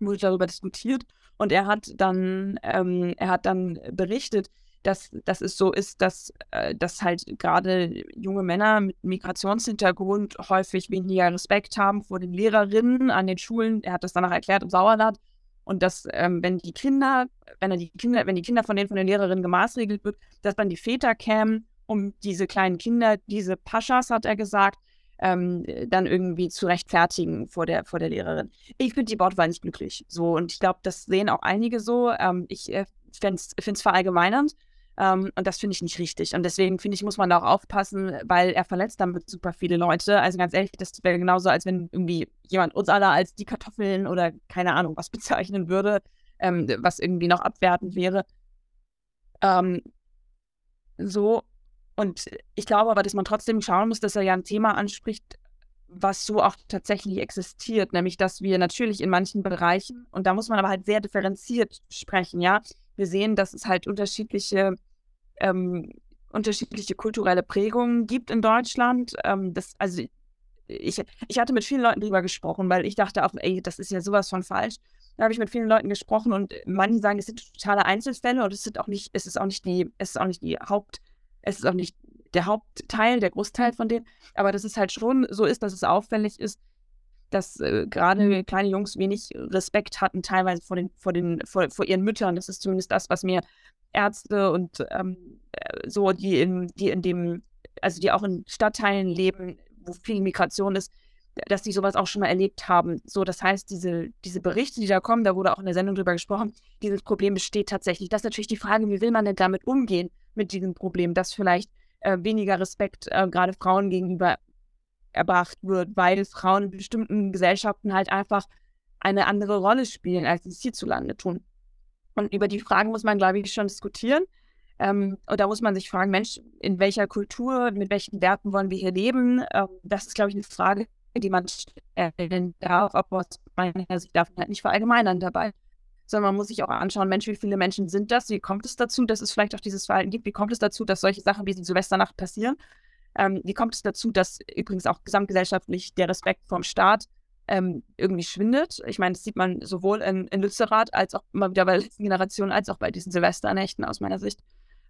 wurde darüber diskutiert. Und er hat dann, ähm, er hat dann berichtet, dass, dass es so ist, dass, äh, dass halt gerade junge Männer mit Migrationshintergrund häufig weniger Respekt haben vor den Lehrerinnen an den Schulen. Er hat das danach erklärt im Sauerland und dass, ähm, wenn die Kinder, wenn er die Kinder, wenn die Kinder von denen von den Lehrerinnen gemaßregelt wird, dass dann die Väter kämen, um diese kleinen Kinder, diese Paschas, hat er gesagt, ähm, dann irgendwie zu rechtfertigen vor der, vor der Lehrerin. Ich finde die Wortwahl nicht glücklich. So, und ich glaube, das sehen auch einige so. Ähm, ich äh, finde es verallgemeinernd. Ähm, und das finde ich nicht richtig. Und deswegen finde ich, muss man da auch aufpassen, weil er verletzt damit super viele Leute. Also ganz ehrlich, das wäre genauso, als wenn irgendwie jemand uns alle als die Kartoffeln oder keine Ahnung was bezeichnen würde, ähm, was irgendwie noch abwertend wäre. Ähm, so. Und ich glaube aber, dass man trotzdem schauen muss, dass er ja ein Thema anspricht, was so auch tatsächlich existiert, nämlich dass wir natürlich in manchen Bereichen, und da muss man aber halt sehr differenziert sprechen, ja, wir sehen, dass es halt unterschiedliche, ähm, unterschiedliche kulturelle Prägungen gibt in Deutschland. Ähm, das, also ich, ich hatte mit vielen Leuten drüber gesprochen, weil ich dachte auch, ey, das ist ja sowas von falsch. Da habe ich mit vielen Leuten gesprochen und manche sagen, es sind totale Einzelfälle und es sind auch nicht, es ist auch nicht die, es ist auch nicht die Haupt, es ist auch nicht der Hauptteil, der Großteil von denen, aber dass es halt schon so ist, dass es auffällig ist, dass äh, gerade kleine Jungs wenig Respekt hatten, teilweise vor, den, vor, den, vor, vor ihren Müttern. Das ist zumindest das, was mir Ärzte und ähm, äh, so, die in, die in dem, also die auch in Stadtteilen leben, wo viel Migration ist, dass die sowas auch schon mal erlebt haben. So, das heißt, diese, diese Berichte, die da kommen, da wurde auch in der Sendung drüber gesprochen, dieses Problem besteht tatsächlich. Das ist natürlich die Frage, wie will man denn damit umgehen, mit diesem Problem, dass vielleicht äh, weniger Respekt äh, gerade Frauen gegenüber erbracht wird, weil Frauen in bestimmten Gesellschaften halt einfach eine andere Rolle spielen, als sie es hierzulande tun. Und über die Fragen muss man, glaube ich, schon diskutieren. Ähm, und da muss man sich fragen, Mensch, in welcher Kultur, mit welchen Werten wollen wir hier leben? Ähm, das ist, glaube ich, eine Frage, die man stellen darf, aber aus meiner Sicht man halt nicht verallgemeinern dabei. Sondern man muss sich auch anschauen, Mensch, wie viele Menschen sind das? Wie kommt es dazu, dass es vielleicht auch dieses Verhalten gibt? Wie kommt es dazu, dass solche Sachen wie die Silvesternacht passieren? Ähm, wie kommt es dazu, dass übrigens auch gesamtgesellschaftlich der Respekt vom Staat ähm, irgendwie schwindet? Ich meine, das sieht man sowohl in, in Lützerath als auch immer wieder bei der letzten Generation, als auch bei diesen Silvesternächten aus meiner Sicht.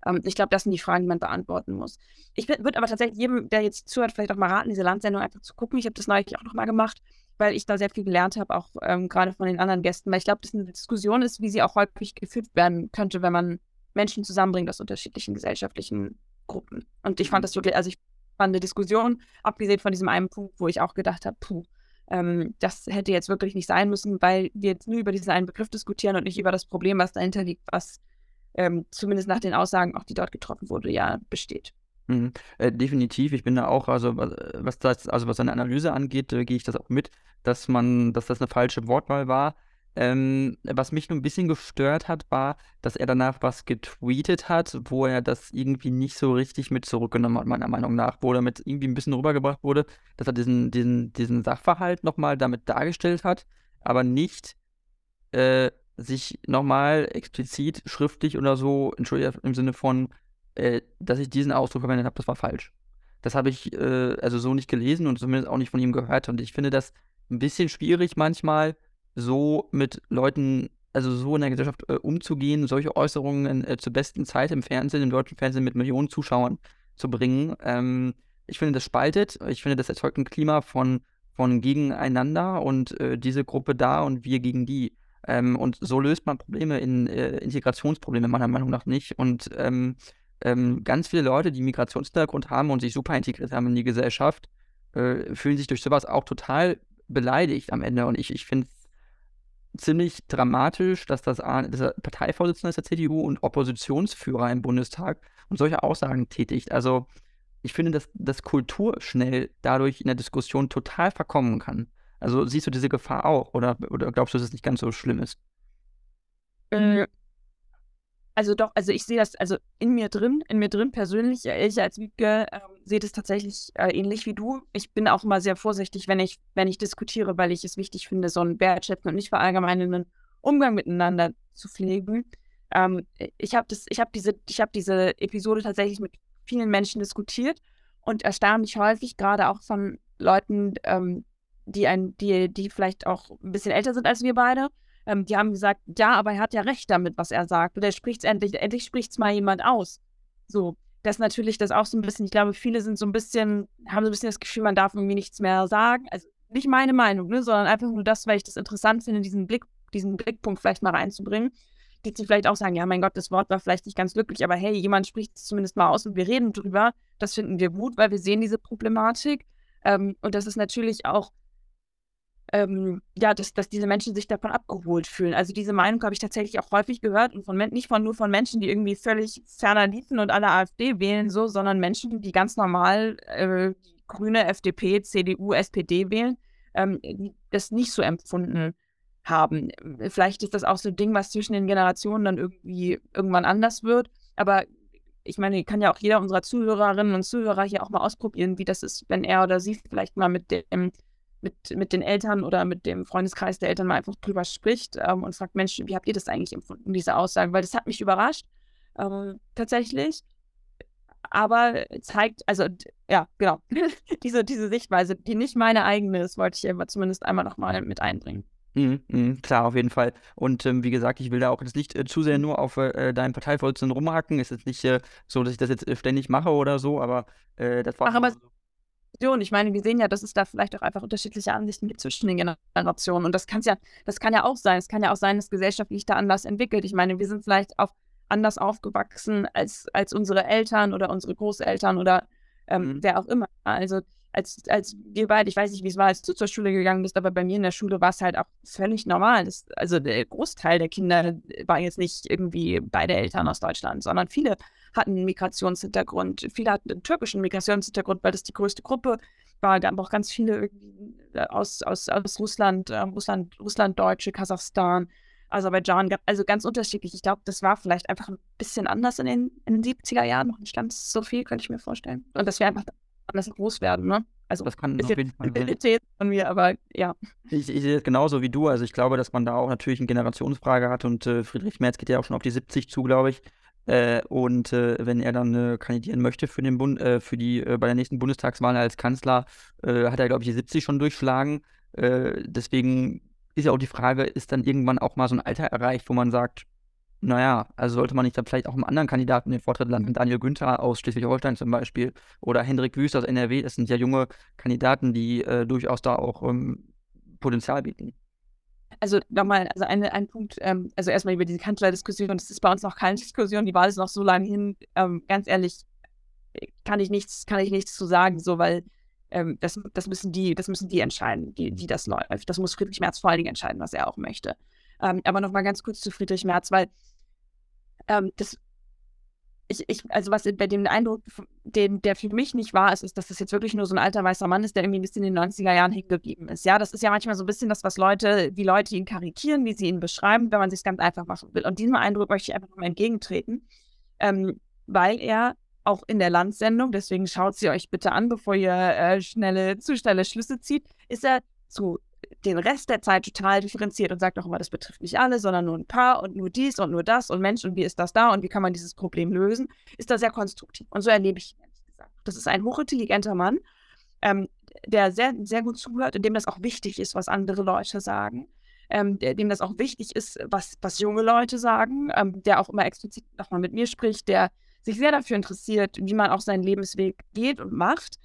Ähm, ich glaube, das sind die Fragen, die man beantworten muss. Ich würde aber tatsächlich jedem, der jetzt zuhört, vielleicht auch mal raten, diese Landsendung einfach zu gucken. Ich habe das neulich auch nochmal gemacht, weil ich da sehr viel gelernt habe, auch ähm, gerade von den anderen Gästen, weil ich glaube, dass eine Diskussion ist, wie sie auch häufig geführt werden könnte, wenn man Menschen zusammenbringt aus unterschiedlichen gesellschaftlichen Gruppen. Und ich fand das wirklich, also ich fand eine Diskussion, abgesehen von diesem einen Punkt, wo ich auch gedacht habe, puh, ähm, das hätte jetzt wirklich nicht sein müssen, weil wir jetzt nur über diesen einen Begriff diskutieren und nicht über das Problem, was dahinter liegt, was ähm, zumindest nach den Aussagen, auch die dort getroffen wurde, ja besteht. Mhm. Äh, definitiv. Ich bin da auch, also was das, also was seine Analyse angeht, äh, gehe ich das auch mit, dass man, dass das eine falsche Wortwahl war. Ähm, was mich nur ein bisschen gestört hat, war, dass er danach was getweetet hat, wo er das irgendwie nicht so richtig mit zurückgenommen hat, meiner Meinung nach, wo damit irgendwie ein bisschen rübergebracht wurde, dass er diesen, diesen, diesen Sachverhalt nochmal damit dargestellt hat, aber nicht äh, sich nochmal explizit schriftlich oder so, entschuldige, im Sinne von, äh, dass ich diesen Ausdruck verwendet habe, das war falsch. Das habe ich äh, also so nicht gelesen und zumindest auch nicht von ihm gehört. Und ich finde das ein bisschen schwierig manchmal, so mit Leuten, also so in der Gesellschaft äh, umzugehen, solche Äußerungen äh, zur besten Zeit im Fernsehen, im deutschen Fernsehen mit Millionen Zuschauern zu bringen. Ähm, ich finde, das spaltet. Ich finde, das erzeugt ein Klima von, von gegeneinander und äh, diese Gruppe da und wir gegen die. Ähm, und so löst man Probleme in äh, Integrationsprobleme meiner Meinung nach nicht. Und ähm, ähm, ganz viele Leute, die Migrationshintergrund haben und sich super integriert haben in die Gesellschaft, äh, fühlen sich durch sowas auch total beleidigt am Ende. Und ich, ich finde es ziemlich dramatisch, dass das dieser Parteivorsitzende ist der CDU und Oppositionsführer im Bundestag und solche Aussagen tätigt. Also ich finde, dass, dass Kultur schnell dadurch in der Diskussion total verkommen kann. Also siehst du diese Gefahr auch oder, oder glaubst du, dass es nicht ganz so schlimm ist? Äh, also doch, also ich sehe das also in mir drin, in mir drin persönlich, ich als Wiebke äh, sehe das tatsächlich äh, ähnlich wie du. Ich bin auch immer sehr vorsichtig, wenn ich, wenn ich diskutiere, weil ich es wichtig finde, so einen wertschätzenden und nicht verallgemeinenden Umgang miteinander zu pflegen. Ähm, ich habe das, ich habe diese, ich habe diese Episode tatsächlich mit vielen Menschen diskutiert und erstaunlich häufig, gerade auch von Leuten, ähm, die, ein, die, die vielleicht auch ein bisschen älter sind als wir beide, ähm, die haben gesagt, ja, aber er hat ja recht damit, was er sagt. Und er spricht es endlich, endlich spricht es mal jemand aus. So, das ist natürlich das auch so ein bisschen, ich glaube, viele sind so ein bisschen, haben so ein bisschen das Gefühl, man darf irgendwie nichts mehr sagen. Also nicht meine Meinung, ne, sondern einfach nur das, weil ich das interessant finde, diesen Blick, diesen Blickpunkt vielleicht mal reinzubringen. Die sie vielleicht auch sagen, ja, mein Gott, das Wort war vielleicht nicht ganz glücklich, aber hey, jemand spricht es zumindest mal aus und wir reden drüber. Das finden wir gut, weil wir sehen diese Problematik. Ähm, und das ist natürlich auch ähm, ja, dass, dass diese Menschen sich davon abgeholt fühlen. Also diese Meinung habe ich tatsächlich auch häufig gehört und von nicht von nur von Menschen, die irgendwie völlig ferner liefen und alle AfD wählen, so, sondern Menschen, die ganz normal äh, Grüne, FDP, CDU, SPD wählen, ähm, die das nicht so empfunden haben. Vielleicht ist das auch so ein Ding, was zwischen den Generationen dann irgendwie irgendwann anders wird. Aber ich meine, kann ja auch jeder unserer Zuhörerinnen und Zuhörer hier auch mal ausprobieren, wie das ist, wenn er oder sie vielleicht mal mit dem mit, mit den Eltern oder mit dem Freundeskreis der Eltern mal einfach drüber spricht ähm, und fragt, Mensch, wie habt ihr das eigentlich empfunden, diese Aussage? Weil das hat mich überrascht, ähm, tatsächlich. aber zeigt, also ja, genau, diese, diese Sichtweise, die nicht meine eigene ist, wollte ich aber zumindest einmal nochmal mit einbringen. Mhm, mh, klar, auf jeden Fall. Und ähm, wie gesagt, ich will da auch jetzt nicht äh, zu sehr nur auf äh, deinen Parteivorsitzenden rumhacken. Es ist nicht äh, so, dass ich das jetzt äh, ständig mache oder so, aber äh, das war. Ach, aber so. Ich meine, wir sehen ja, dass es da vielleicht auch einfach unterschiedliche Ansichten gibt zwischen den Generationen. Und das, kann's ja, das kann ja auch sein. Es kann ja auch sein, dass gesellschaftlich da anders entwickelt. Ich meine, wir sind vielleicht auch anders aufgewachsen als, als unsere Eltern oder unsere Großeltern oder ähm, mhm. wer auch immer. Also als, als wir beide, ich weiß nicht, wie es war, als du zur Schule gegangen bist, aber bei mir in der Schule war es halt auch völlig normal. Das, also der Großteil der Kinder war jetzt nicht irgendwie beide Eltern aus Deutschland, sondern viele hatten einen Migrationshintergrund. Viele hatten einen türkischen Migrationshintergrund, weil das die größte Gruppe war. gab auch ganz viele äh, aus, aus, aus Russland, äh, Russland, Russland, Deutsche, Kasachstan, Aserbaidschan, also ganz unterschiedlich. Ich glaube, das war vielleicht einfach ein bisschen anders in den, in den 70er Jahren, noch nicht ganz so viel, könnte ich mir vorstellen. Und dass wir einfach anders groß werden, ne? Also das kann auf jeden Fall von mir, aber ja. Ich, ich sehe es genauso wie du. Also ich glaube, dass man da auch natürlich eine Generationsfrage hat und äh, Friedrich Merz geht ja auch schon auf die 70 zu, glaube ich. Äh, und äh, wenn er dann äh, kandidieren möchte für den Bund, äh, für die äh, bei der nächsten Bundestagswahl als Kanzler, hat er, glaube ich, die 70 schon durchschlagen. deswegen ist ja auch die Frage, ist dann irgendwann auch mal so ein Alter erreicht, wo man sagt, naja, also sollte man nicht dann vielleicht auch einem anderen Kandidaten den Vortritt landen, Daniel Günther aus Schleswig-Holstein zum Beispiel oder Hendrik Wüst aus NRW, das sind ja junge Kandidaten, die äh, durchaus da auch ähm, Potenzial bieten. Also nochmal, also eine, ein Punkt, ähm, also erstmal über diese Kanzlerdiskussion, das ist bei uns noch keine Diskussion, die Wahl ist noch so lange hin, ähm, ganz ehrlich, kann ich nichts, kann ich nichts zu sagen, so, weil ähm, das, das müssen die, das müssen die entscheiden, die, die das läuft. Das muss Friedrich Merz vor allen Dingen entscheiden, was er auch möchte. Ähm, aber nochmal ganz kurz zu Friedrich Merz, weil ähm, das, ich, ich, also was bei dem Eindruck, den, der für mich nicht wahr ist, ist, dass das jetzt wirklich nur so ein alter weißer Mann ist, der irgendwie bis in den 90er Jahren hängen geblieben ist. Ja, das ist ja manchmal so ein bisschen das, was Leute, wie Leute ihn karikieren, wie sie ihn beschreiben, wenn man sich ganz einfach machen will. Und diesem Eindruck möchte ich einfach nochmal entgegentreten, ähm, weil er auch in der Landsendung, deswegen schaut sie euch bitte an, bevor ihr äh, schnelle, zu schnelle Schlüsse zieht, ist er zu den Rest der Zeit total differenziert und sagt auch immer, das betrifft nicht alle, sondern nur ein paar und nur dies und nur das und Mensch und wie ist das da und wie kann man dieses Problem lösen, ist da sehr konstruktiv. Und so erlebe ich ihn ehrlich gesagt. Das ist ein hochintelligenter Mann, ähm, der sehr, sehr gut zuhört und dem das auch wichtig ist, was andere Leute sagen. Ähm, der, dem das auch wichtig ist, was, was junge Leute sagen, ähm, der auch immer explizit nochmal mit mir spricht, der sich sehr dafür interessiert, wie man auch seinen Lebensweg geht und macht.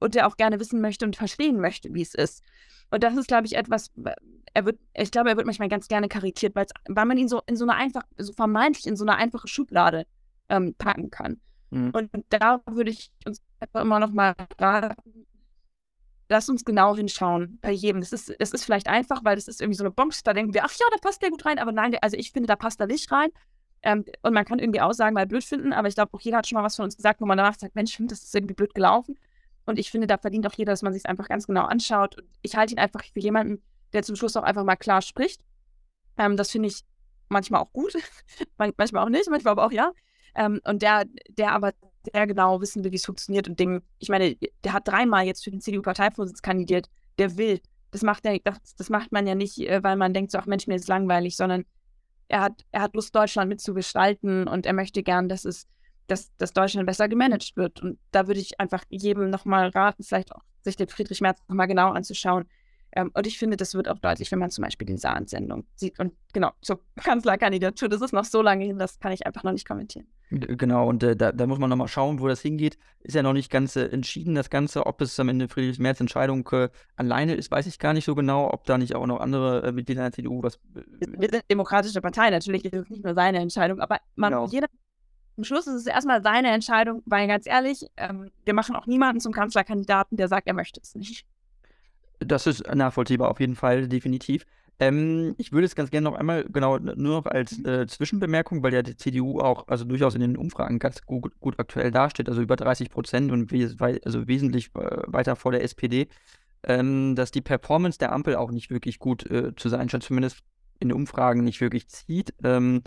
Und der auch gerne wissen möchte und verstehen möchte, wie es ist. Und das ist, glaube ich, etwas, er wird, ich glaube, er wird manchmal ganz gerne karikiert, weil man ihn so in so eine einfach, so vermeintlich in so eine einfache Schublade ähm, packen kann. Mhm. Und da würde ich uns einfach immer noch mal raten, lass uns genau hinschauen bei jedem. Es ist, es ist vielleicht einfach, weil das ist irgendwie so eine Box, da denken wir, ach ja, da passt der gut rein, aber nein, der, also ich finde, da passt er nicht rein. Ähm, und man kann irgendwie Aussagen mal blöd finden, aber ich glaube, auch jeder hat schon mal was von uns gesagt, wo man danach sagt, Mensch, das ist irgendwie blöd gelaufen. Und ich finde, da verdient auch jeder, dass man sich einfach ganz genau anschaut. Und ich halte ihn einfach für jemanden, der zum Schluss auch einfach mal klar spricht. Ähm, das finde ich manchmal auch gut, manchmal auch nicht, manchmal aber auch ja. Ähm, und der, der aber sehr genau wissen will, wie es funktioniert und Ding, ich meine, der hat dreimal jetzt für den CDU-Parteivorsitz kandidiert, der will. Das macht, der, das, das macht man ja nicht, äh, weil man denkt, so, ach Mensch, mir ist langweilig, sondern er hat, er hat Lust, Deutschland mitzugestalten und er möchte gern, dass es dass, dass Deutschland besser gemanagt wird. Und da würde ich einfach jedem nochmal raten, vielleicht auch sich den Friedrich Merz nochmal genau anzuschauen. Ähm, und ich finde, das wird auch deutlich, wenn man zum Beispiel die Saansendung sieht. Und genau, zur Kanzlerkandidatur, das ist noch so lange hin, das kann ich einfach noch nicht kommentieren. Genau, und äh, da, da, muss man nochmal schauen, wo das hingeht. Ist ja noch nicht ganz äh, entschieden, das Ganze. Ob es am Ende Friedrich Merz Entscheidung äh, alleine ist, weiß ich gar nicht so genau. Ob da nicht auch noch andere äh, Mitglieder der CDU was. Äh, wir sind demokratische Partei, natürlich ist es nicht nur seine Entscheidung, aber man, genau. jeder am Schluss ist es erstmal seine Entscheidung, weil ganz ehrlich, ähm, wir machen auch niemanden zum Kanzlerkandidaten, der sagt, er möchte es nicht. Das ist nachvollziehbar, auf jeden Fall, definitiv. Ähm, ich würde es ganz gerne noch einmal, genau, nur noch als äh, Zwischenbemerkung, weil ja die CDU auch, also durchaus in den Umfragen ganz gut, gut aktuell dasteht, also über 30 Prozent und we also wesentlich äh, weiter vor der SPD, ähm, dass die Performance der Ampel auch nicht wirklich gut äh, zu sein scheint, zumindest in den Umfragen nicht wirklich zieht. Ähm,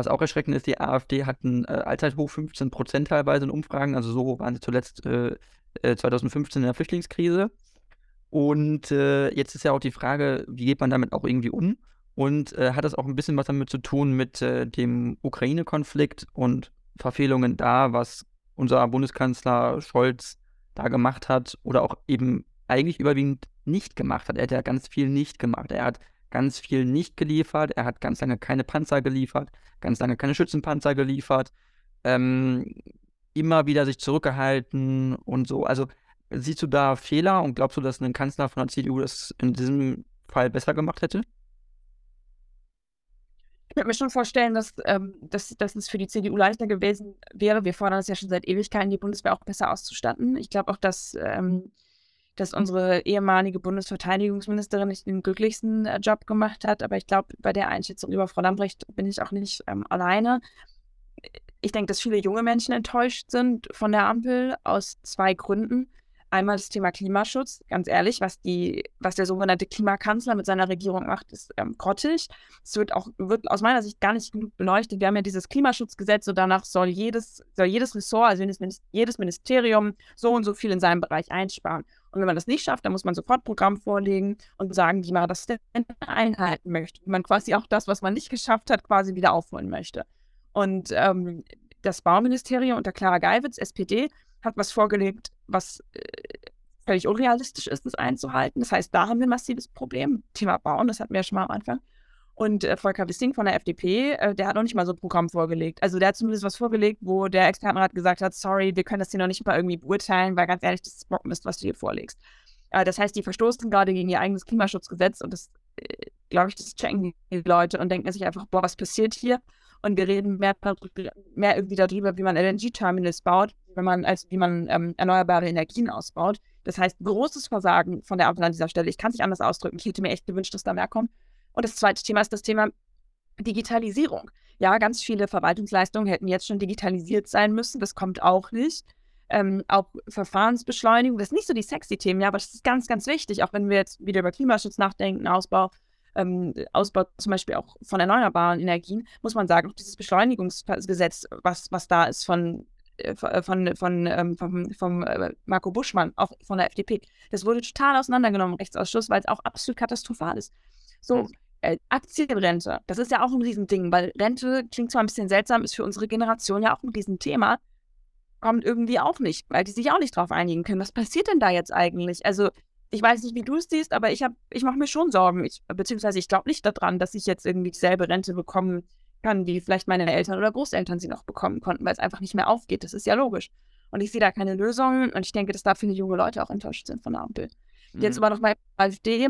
was auch erschreckend ist, die AfD hat ein äh, Allzeithoch 15 Prozent teilweise in Umfragen. Also so waren sie zuletzt äh, 2015 äh, in der Flüchtlingskrise. Und äh, jetzt ist ja auch die Frage, wie geht man damit auch irgendwie um? Und äh, hat das auch ein bisschen was damit zu tun mit äh, dem Ukraine-Konflikt und Verfehlungen da, was unser Bundeskanzler Scholz da gemacht hat oder auch eben eigentlich überwiegend nicht gemacht hat. Er hat ja ganz viel nicht gemacht. Er hat ganz viel nicht geliefert. Er hat ganz lange keine Panzer geliefert, ganz lange keine Schützenpanzer geliefert. Ähm, immer wieder sich zurückgehalten und so. Also siehst du da Fehler und glaubst du, dass ein Kanzler von der CDU das in diesem Fall besser gemacht hätte? Ich könnte mir schon vorstellen, dass, ähm, dass, dass es für die CDU leichter gewesen wäre. Wir fordern es ja schon seit Ewigkeiten, die Bundeswehr auch besser auszustatten. Ich glaube auch, dass, ähm, dass unsere ehemalige Bundesverteidigungsministerin nicht den glücklichsten äh, Job gemacht hat. Aber ich glaube, bei der Einschätzung über Frau Lambrecht bin ich auch nicht ähm, alleine. Ich denke, dass viele junge Menschen enttäuscht sind von der Ampel aus zwei Gründen. Einmal das Thema Klimaschutz. Ganz ehrlich, was, die, was der sogenannte Klimakanzler mit seiner Regierung macht, ist ähm, grottig. Es wird auch wird aus meiner Sicht gar nicht genug beleuchtet. Wir haben ja dieses Klimaschutzgesetz und danach soll jedes, soll jedes Ressort, also jedes, jedes Ministerium so und so viel in seinem Bereich einsparen. Und wenn man das nicht schafft, dann muss man sofort Programm vorlegen und sagen, wie man das denn einhalten möchte. Wie man quasi auch das, was man nicht geschafft hat, quasi wieder aufholen möchte. Und ähm, das Bauministerium unter Clara Geiwitz, SPD, hat was vorgelegt, was äh, völlig unrealistisch ist, das einzuhalten. Das heißt, da haben wir ein massives Problem. Thema Bauen, das hatten wir ja schon mal am Anfang. Und äh, Volker Wissing von der FDP, äh, der hat noch nicht mal so ein Programm vorgelegt. Also der hat zumindest was vorgelegt, wo der Expertenrat gesagt hat, sorry, wir können das hier noch nicht mal irgendwie beurteilen, weil ganz ehrlich, das ist Bockmist, was du hier vorlegst. Äh, das heißt, die verstoßen gerade gegen ihr eigenes Klimaschutzgesetz und das, äh, glaube ich, das checken die Leute und denken sich einfach, boah, was passiert hier? Und wir reden mehr, mehr irgendwie darüber, wie man LNG-Terminals baut, wenn man, als wie man ähm, erneuerbare Energien ausbaut. Das heißt, großes Versagen von der Ampel an dieser Stelle. Ich kann es nicht anders ausdrücken. Ich hätte mir echt gewünscht, dass da mehr kommt. Und das zweite Thema ist das Thema Digitalisierung. Ja, ganz viele Verwaltungsleistungen hätten jetzt schon digitalisiert sein müssen. Das kommt auch nicht. Ähm, auch Verfahrensbeschleunigung, das sind nicht so die sexy Themen, ja, aber das ist ganz, ganz wichtig, auch wenn wir jetzt wieder über Klimaschutz nachdenken, Ausbau ähm, Ausbau zum Beispiel auch von erneuerbaren Energien, muss man sagen, auch dieses Beschleunigungsgesetz, was, was da ist von äh, äh, von, von, ähm, vom, vom äh, Marco Buschmann, auch von der FDP. Das wurde total auseinandergenommen im Rechtsausschuss, weil es auch absolut katastrophal ist. So, äh, Aktienrente, das ist ja auch ein Riesending, weil Rente klingt zwar ein bisschen seltsam, ist für unsere Generation ja auch ein Riesenthema, kommt irgendwie auch nicht, weil die sich auch nicht drauf einigen können. Was passiert denn da jetzt eigentlich? Also, ich weiß nicht, wie du es siehst, aber ich, ich mache mir schon Sorgen. Ich, beziehungsweise ich glaube nicht daran, dass ich jetzt irgendwie dieselbe Rente bekommen kann, wie vielleicht meine Eltern oder Großeltern sie noch bekommen konnten, weil es einfach nicht mehr aufgeht. Das ist ja logisch. Und ich sehe da keine Lösung und ich denke, dass da viele junge Leute auch enttäuscht sind von der Ampel. Mhm. Jetzt aber noch mal AfD.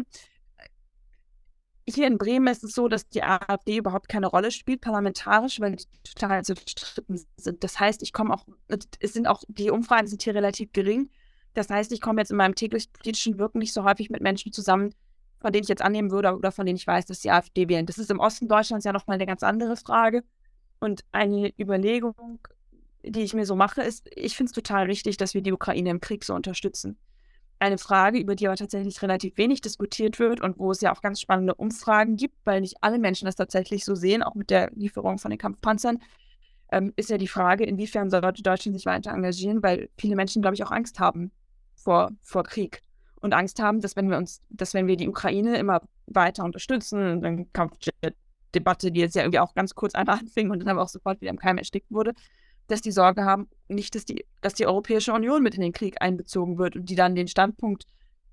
Hier in Bremen ist es so, dass die AfD überhaupt keine Rolle spielt, parlamentarisch, weil die total zerstritten sind. Das heißt, ich komme auch, es sind auch, die Umfragen sind hier relativ gering. Das heißt, ich komme jetzt in meinem täglichen politischen Wirken nicht so häufig mit Menschen zusammen, von denen ich jetzt annehmen würde oder von denen ich weiß, dass die AfD wählen. Das ist im Osten Deutschlands ja nochmal eine ganz andere Frage. Und eine Überlegung, die ich mir so mache, ist, ich finde es total richtig, dass wir die Ukraine im Krieg so unterstützen. Eine Frage, über die aber tatsächlich relativ wenig diskutiert wird und wo es ja auch ganz spannende Umfragen gibt, weil nicht alle Menschen das tatsächlich so sehen, auch mit der Lieferung von den Kampfpanzern, ähm, ist ja die Frage, inwiefern sollte Deutschland sich weiter engagieren, weil viele Menschen, glaube ich, auch Angst haben vor, vor Krieg und Angst haben, dass wenn wir uns, dass wenn wir die Ukraine immer weiter unterstützen, dann Kampfjet-Debatte, die jetzt ja irgendwie auch ganz kurz einmal anfing und dann aber auch sofort wieder im Keim erstickt wurde, dass die Sorge haben, nicht, dass die, dass die Europäische Union mit in den Krieg einbezogen wird und die dann den Standpunkt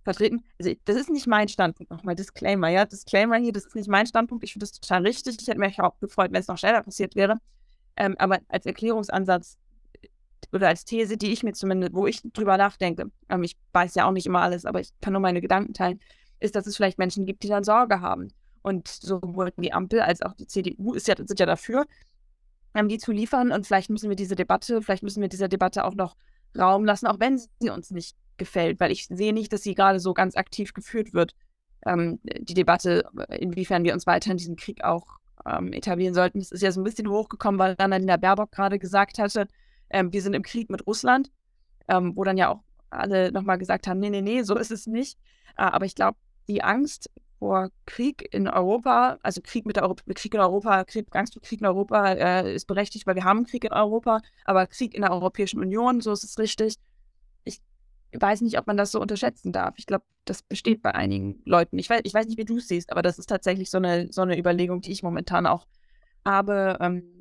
vertreten. Also das ist nicht mein Standpunkt, nochmal Disclaimer, ja, Disclaimer hier, das ist nicht mein Standpunkt, ich finde das total richtig, ich hätte mich auch gefreut, wenn es noch schneller passiert wäre, ähm, aber als Erklärungsansatz oder als These, die ich mir zumindest, wo ich drüber nachdenke, ähm, ich weiß ja auch nicht immer alles, aber ich kann nur meine Gedanken teilen, ist, dass es vielleicht Menschen gibt, die dann Sorge haben. Und sowohl die Ampel als auch die CDU ist ja, sind ja dafür, ähm, die zu liefern. Und vielleicht müssen wir diese Debatte, vielleicht müssen wir dieser Debatte auch noch Raum lassen, auch wenn sie uns nicht gefällt, weil ich sehe nicht, dass sie gerade so ganz aktiv geführt wird. Ähm, die Debatte, inwiefern wir uns weiter in diesem Krieg auch ähm, etablieren sollten. Das ist ja so ein bisschen hochgekommen, weil Annalena Baerbock gerade gesagt hatte, ähm, wir sind im Krieg mit Russland, ähm, wo dann ja auch alle nochmal gesagt haben, nee, nee, nee, so ist es nicht. Äh, aber ich glaube, die Angst vor Krieg in Europa, also Krieg mit der Europa, Krieg in Europa, Krieg, Angst vor Krieg in Europa äh, ist berechtigt, weil wir haben Krieg in Europa, aber Krieg in der Europäischen Union, so ist es richtig. Ich weiß nicht, ob man das so unterschätzen darf. Ich glaube, das besteht bei einigen Leuten. Ich weiß, ich weiß nicht, wie du es siehst, aber das ist tatsächlich so eine, so eine Überlegung, die ich momentan auch habe. Ähm,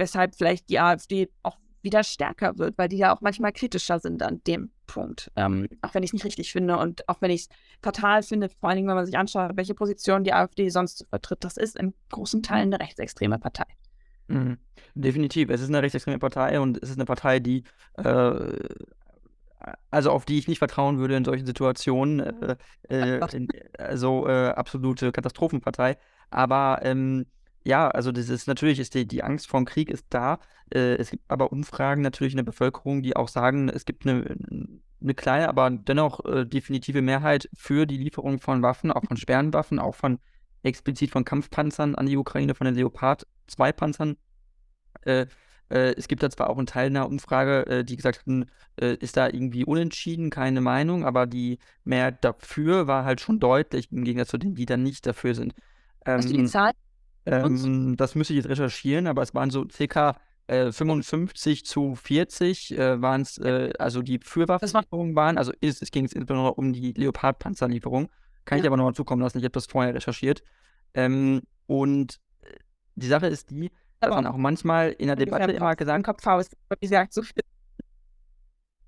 weshalb vielleicht die AfD auch wieder stärker wird, weil die ja auch manchmal kritischer sind an dem Punkt. Ähm, auch wenn ich es nicht richtig finde und auch wenn ich es fatal finde, vor allen Dingen, wenn man sich anschaut, welche Position die AfD sonst vertritt. Das ist in großen Teilen eine rechtsextreme Partei. Mhm. Definitiv. Es ist eine rechtsextreme Partei und es ist eine Partei, die äh, also auf die ich nicht vertrauen würde in solchen Situationen. Äh, äh, also äh, absolute Katastrophenpartei. Aber ähm, ja, also das ist natürlich ist die, die Angst vor dem Krieg ist da. Äh, es gibt aber Umfragen natürlich in der Bevölkerung, die auch sagen, es gibt eine, eine kleine, aber dennoch äh, definitive Mehrheit für die Lieferung von Waffen, auch von schweren Waffen, auch von explizit von Kampfpanzern an die Ukraine, von den Leopard 2 Panzern. Äh, äh, es gibt da zwar auch einen Teil einer Umfrage, äh, die gesagt haben, äh, ist da irgendwie unentschieden, keine Meinung, aber die Mehrheit dafür war halt schon deutlich im Gegensatz zu denen, die dann nicht dafür sind. Hast du die ähm, Zahl? Ähm, das müsste ich jetzt recherchieren, aber es waren so circa äh, 55 zu 40 äh, waren es, äh, also die Fürwaffenlieferungen waren, also ist, es ging insbesondere um die Leopard-Panzerlieferung. Kann ja. ich aber noch mal zukommen lassen, ich habe das vorher recherchiert. Ähm, und die Sache ist die, dass man auch manchmal in der Debatte immer gesagt Kopfhaus, wie gesagt, so viel.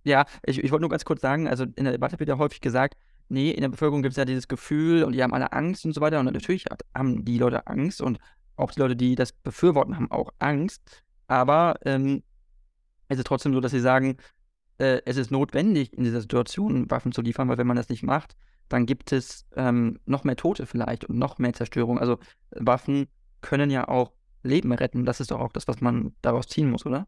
Ja, ich, ich wollte nur ganz kurz sagen, also in der Debatte wird ja häufig gesagt, nee, in der Bevölkerung gibt es ja dieses Gefühl und die haben alle Angst und so weiter. Und natürlich haben die Leute Angst und auch die Leute, die das befürworten, haben auch Angst. Aber ähm, es ist trotzdem so, dass sie sagen, äh, es ist notwendig, in dieser Situation Waffen zu liefern, weil wenn man das nicht macht, dann gibt es ähm, noch mehr Tote vielleicht und noch mehr Zerstörung. Also Waffen können ja auch Leben retten. Das ist doch auch das, was man daraus ziehen muss, oder?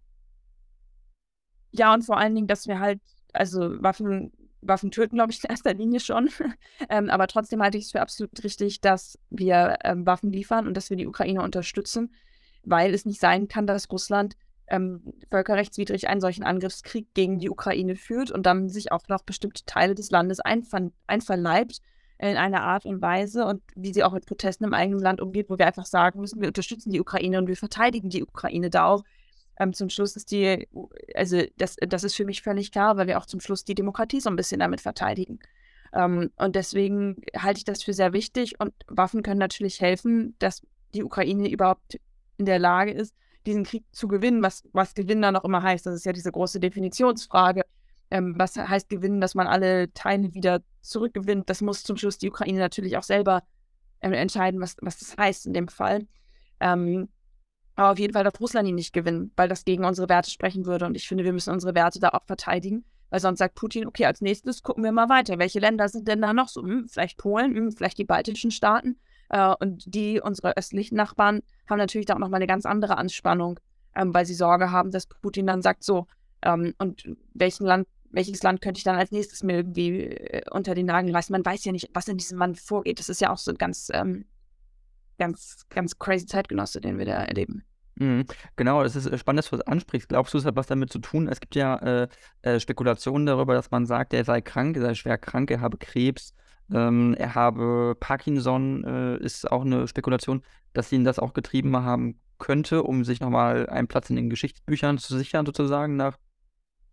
Ja, und vor allen Dingen, dass wir halt, also Waffen Waffen töten, glaube ich, in erster Linie schon. ähm, aber trotzdem halte ich es für absolut richtig, dass wir ähm, Waffen liefern und dass wir die Ukraine unterstützen, weil es nicht sein kann, dass Russland ähm, völkerrechtswidrig einen solchen Angriffskrieg gegen die Ukraine führt und dann sich auch noch bestimmte Teile des Landes einver einverleibt in einer Art und Weise und wie sie auch mit Protesten im eigenen Land umgeht, wo wir einfach sagen müssen, wir unterstützen die Ukraine und wir verteidigen die Ukraine da auch ähm, zum Schluss ist die, also das, das ist für mich völlig klar, weil wir auch zum Schluss die Demokratie so ein bisschen damit verteidigen. Ähm, und deswegen halte ich das für sehr wichtig und Waffen können natürlich helfen, dass die Ukraine überhaupt in der Lage ist, diesen Krieg zu gewinnen, was, was Gewinnen dann auch immer heißt. Das ist ja diese große Definitionsfrage. Ähm, was heißt gewinnen, dass man alle Teile wieder zurückgewinnt? Das muss zum Schluss die Ukraine natürlich auch selber äh, entscheiden, was, was das heißt in dem Fall. Ähm, aber auf jeden Fall darf Russland ihn nicht gewinnen, weil das gegen unsere Werte sprechen würde. Und ich finde, wir müssen unsere Werte da auch verteidigen. Weil sonst sagt Putin, okay, als nächstes gucken wir mal weiter. Welche Länder sind denn da noch so? Hm, vielleicht Polen, hm, vielleicht die baltischen Staaten. Äh, und die, unsere östlichen Nachbarn, haben natürlich da auch nochmal eine ganz andere Anspannung, ähm, weil sie Sorge haben, dass Putin dann sagt, so, ähm, und welchen Land, welches Land könnte ich dann als nächstes mir irgendwie äh, unter den Nagel reißen? Man weiß ja nicht, was in diesem Land vorgeht. Das ist ja auch so ganz ähm, ganz, ganz crazy Zeitgenosse, den wir da erleben. Mhm. Genau, das ist äh, spannend, dass du das ansprichst. Glaubst du, es hat was damit zu tun? Es gibt ja äh, äh, Spekulationen darüber, dass man sagt, er sei krank, er sei schwer krank, er habe Krebs, ähm, er habe Parkinson, äh, ist auch eine Spekulation, dass ihn das auch getrieben haben könnte, um sich nochmal einen Platz in den Geschichtsbüchern zu sichern, sozusagen, nach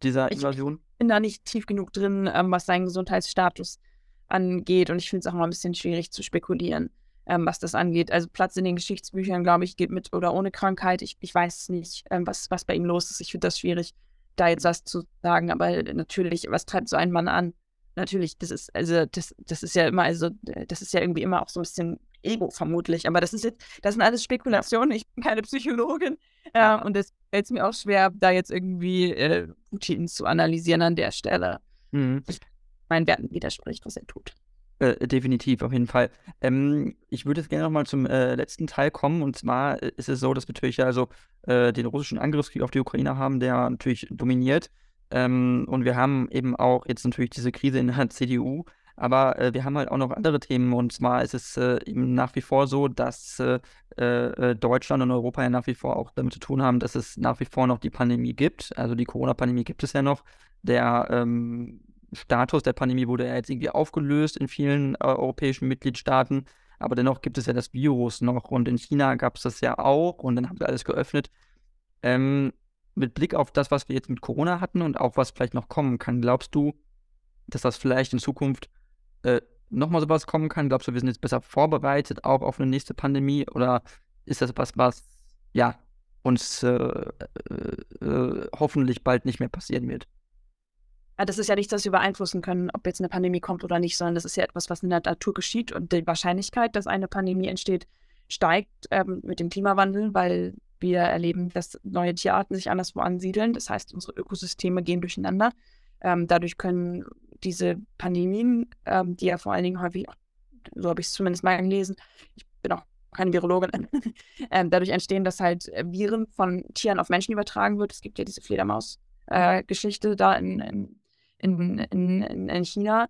dieser Invasion. Ich bin da nicht tief genug drin, ähm, was seinen Gesundheitsstatus angeht und ich finde es auch mal ein bisschen schwierig zu spekulieren ähm, was das angeht. Also Platz in den Geschichtsbüchern, glaube ich, geht mit oder ohne Krankheit. Ich, ich weiß nicht, ähm, was, was bei ihm los ist. Ich finde das schwierig, da jetzt was zu sagen. Aber natürlich, was treibt so ein Mann an? Natürlich, das ist, also das, das ist ja immer, also das ist ja irgendwie immer auch so ein bisschen Ego vermutlich. Aber das ist jetzt, das sind alles Spekulationen. Ich bin keine Psychologin. Äh, und es fällt mir auch schwer, da jetzt irgendwie äh, Putin zu analysieren an der Stelle. Mhm. Meinen Werten widerspricht, was er tut. Äh, definitiv, auf jeden Fall. Ähm, ich würde jetzt gerne nochmal zum äh, letzten Teil kommen. Und zwar äh, ist es so, dass wir natürlich also äh, den russischen Angriffskrieg auf die Ukraine haben, der natürlich dominiert. Ähm, und wir haben eben auch jetzt natürlich diese Krise in der CDU. Aber äh, wir haben halt auch noch andere Themen. Und zwar ist es eben nach wie vor so, dass Deutschland und Europa ja nach wie vor auch damit zu tun haben, dass es nach wie vor noch die Pandemie gibt. Also die Corona-Pandemie gibt es ja noch. Der ähm, Status der Pandemie wurde ja jetzt irgendwie aufgelöst in vielen äh, europäischen Mitgliedstaaten. Aber dennoch gibt es ja das Virus noch und in China gab es das ja auch und dann haben wir alles geöffnet. Ähm, mit Blick auf das, was wir jetzt mit Corona hatten und auch was vielleicht noch kommen kann, glaubst du, dass das vielleicht in Zukunft äh, nochmal sowas kommen kann? Glaubst du, wir sind jetzt besser vorbereitet auch auf eine nächste Pandemie oder ist das was, was ja uns äh, äh, hoffentlich bald nicht mehr passieren wird. Ja, das ist ja nichts, das wir beeinflussen können, ob jetzt eine Pandemie kommt oder nicht, sondern das ist ja etwas, was in der Natur geschieht und die Wahrscheinlichkeit, dass eine Pandemie entsteht, steigt ähm, mit dem Klimawandel, weil wir erleben, dass neue Tierarten sich anderswo ansiedeln. Das heißt, unsere Ökosysteme gehen durcheinander. Ähm, dadurch können diese Pandemien, ähm, die ja vor allen Dingen häufig, so habe ich es zumindest mal gelesen, ich bin auch keine Virologin, ähm, dadurch entstehen, dass halt Viren von Tieren auf Menschen übertragen wird. Es gibt ja diese Fledermaus-Geschichte äh, da in, in, in, in, in China,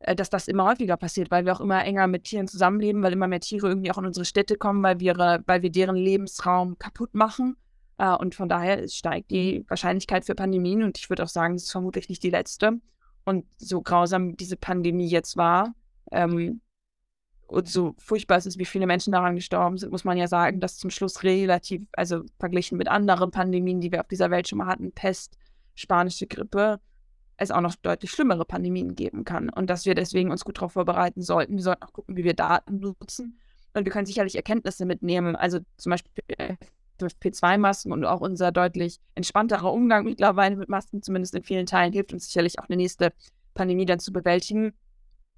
äh, dass das immer häufiger passiert, weil wir auch immer enger mit Tieren zusammenleben, weil immer mehr Tiere irgendwie auch in unsere Städte kommen, weil wir, weil wir deren Lebensraum kaputt machen. Äh, und von daher steigt die Wahrscheinlichkeit für Pandemien und ich würde auch sagen, es ist vermutlich nicht die letzte. Und so grausam diese Pandemie jetzt war, ähm, und so furchtbar es ist, wie viele Menschen daran gestorben sind, muss man ja sagen, dass zum Schluss relativ, also verglichen mit anderen Pandemien, die wir auf dieser Welt schon mal hatten, Pest, spanische Grippe, es auch noch deutlich schlimmere Pandemien geben kann und dass wir deswegen uns gut darauf vorbereiten sollten. Wir sollten auch gucken, wie wir Daten nutzen und wir können sicherlich Erkenntnisse mitnehmen, also zum Beispiel FP2-Masken und auch unser deutlich entspannterer Umgang mittlerweile mit Masken, zumindest in vielen Teilen, hilft uns sicherlich auch eine nächste Pandemie dann zu bewältigen.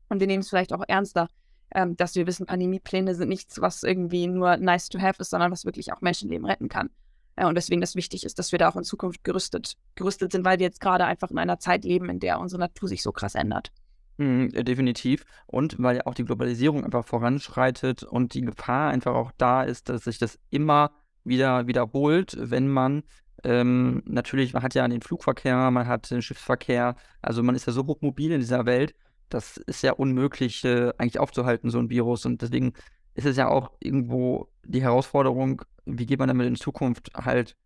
Und wir nehmen es vielleicht auch ernster, ähm, dass wir wissen, Pandemiepläne sind nichts, was irgendwie nur nice to have ist, sondern was wirklich auch Menschenleben retten kann. Ja, und deswegen das wichtig ist, dass wir da auch in Zukunft gerüstet, gerüstet sind, weil wir jetzt gerade einfach in einer Zeit leben, in der unsere Natur sich so krass ändert. Mhm, definitiv. Und weil ja auch die Globalisierung einfach voranschreitet und die Gefahr einfach auch da ist, dass sich das immer wieder wiederholt, wenn man ähm, natürlich, man hat ja den Flugverkehr, man hat den Schiffsverkehr, also man ist ja so hochmobil in dieser Welt, das ist ja unmöglich äh, eigentlich aufzuhalten, so ein Virus. Und deswegen ist es ja auch irgendwo die Herausforderung, wie geht man damit in Zukunft halt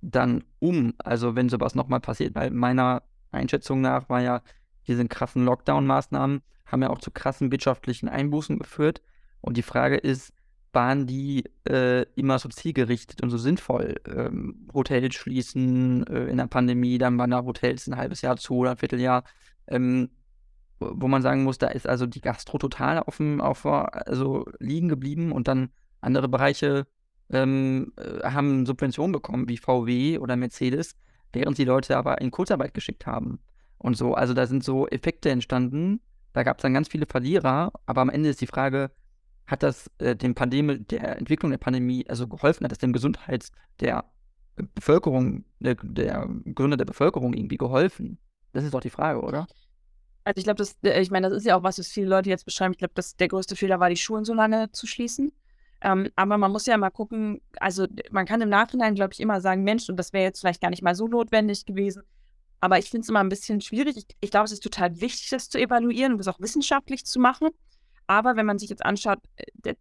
dann um? Also wenn sowas nochmal passiert, weil meiner Einschätzung nach war ja, diese krassen Lockdown-Maßnahmen haben ja auch zu krassen wirtschaftlichen Einbußen geführt. Und die Frage ist, waren die äh, immer so zielgerichtet und so sinnvoll? Ähm, Hotels schließen äh, in der Pandemie, dann waren da Hotels ein halbes Jahr zu oder ein Vierteljahr. Ähm, wo man sagen muss, da ist also die Gastro total auf dem, auf, also liegen geblieben und dann andere Bereiche ähm, äh, haben Subventionen bekommen, wie VW oder Mercedes, während die Leute aber in Kurzarbeit geschickt haben. Und so, also da sind so Effekte entstanden, da gab es dann ganz viele Verlierer, aber am Ende ist die Frage, hat das äh, dem Pandemie, der Entwicklung der Pandemie also geholfen, hat das dem Gesundheits der Bevölkerung, der, der Gründe der Bevölkerung irgendwie geholfen? Das ist doch die Frage, oder? Also ich glaube, das, äh, ich meine, das ist ja auch was, was viele Leute jetzt beschreiben. Ich glaube, dass der größte Fehler war, die Schulen so lange zu schließen. Ähm, aber man muss ja mal gucken, also man kann im Nachhinein, glaube ich, immer sagen, Mensch, und das wäre jetzt vielleicht gar nicht mal so notwendig gewesen. Aber ich finde es immer ein bisschen schwierig. Ich, ich glaube, es ist total wichtig, das zu evaluieren und das auch wissenschaftlich zu machen. Aber wenn man sich jetzt anschaut, äh,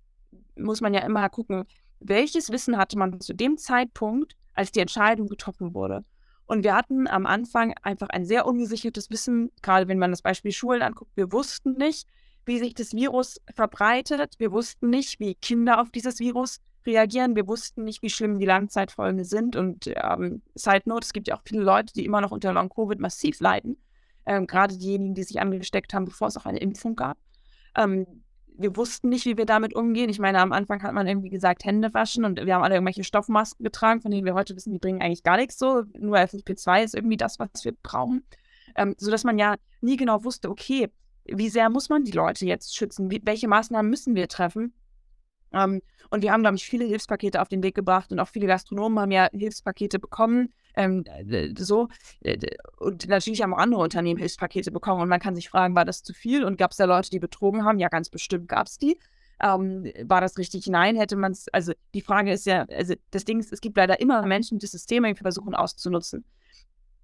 muss man ja immer gucken, welches Wissen hatte man zu dem Zeitpunkt, als die Entscheidung getroffen wurde. Und wir hatten am Anfang einfach ein sehr ungesichertes Wissen, gerade wenn man das Beispiel Schulen anguckt. Wir wussten nicht, wie sich das Virus verbreitet. Wir wussten nicht, wie Kinder auf dieses Virus reagieren. Wir wussten nicht, wie schlimm die Langzeitfolgen sind. Und ähm, Side Note, es gibt ja auch viele Leute, die immer noch unter Long-Covid massiv leiden. Ähm, gerade diejenigen, die sich angesteckt haben, bevor es auch eine Impfung gab. Ähm, wir wussten nicht, wie wir damit umgehen. Ich meine, am Anfang hat man irgendwie gesagt, Hände waschen und wir haben alle irgendwelche Stoffmasken getragen, von denen wir heute wissen, die bringen eigentlich gar nichts so. Nur FFP2 ist irgendwie das, was wir brauchen. Ähm, sodass man ja nie genau wusste, okay, wie sehr muss man die Leute jetzt schützen? Wie, welche Maßnahmen müssen wir treffen? Ähm, und wir haben, glaube ich, viele Hilfspakete auf den Weg gebracht und auch viele Gastronomen haben ja Hilfspakete bekommen. Ähm, so. Und natürlich haben auch andere Unternehmen Hilfspakete bekommen. Und man kann sich fragen, war das zu viel? Und gab es da Leute, die betrogen haben? Ja, ganz bestimmt gab es die. Ähm, war das richtig? Nein, hätte man es. Also die Frage ist ja, also das Ding ist, es gibt leider immer Menschen, die das System irgendwie versuchen auszunutzen.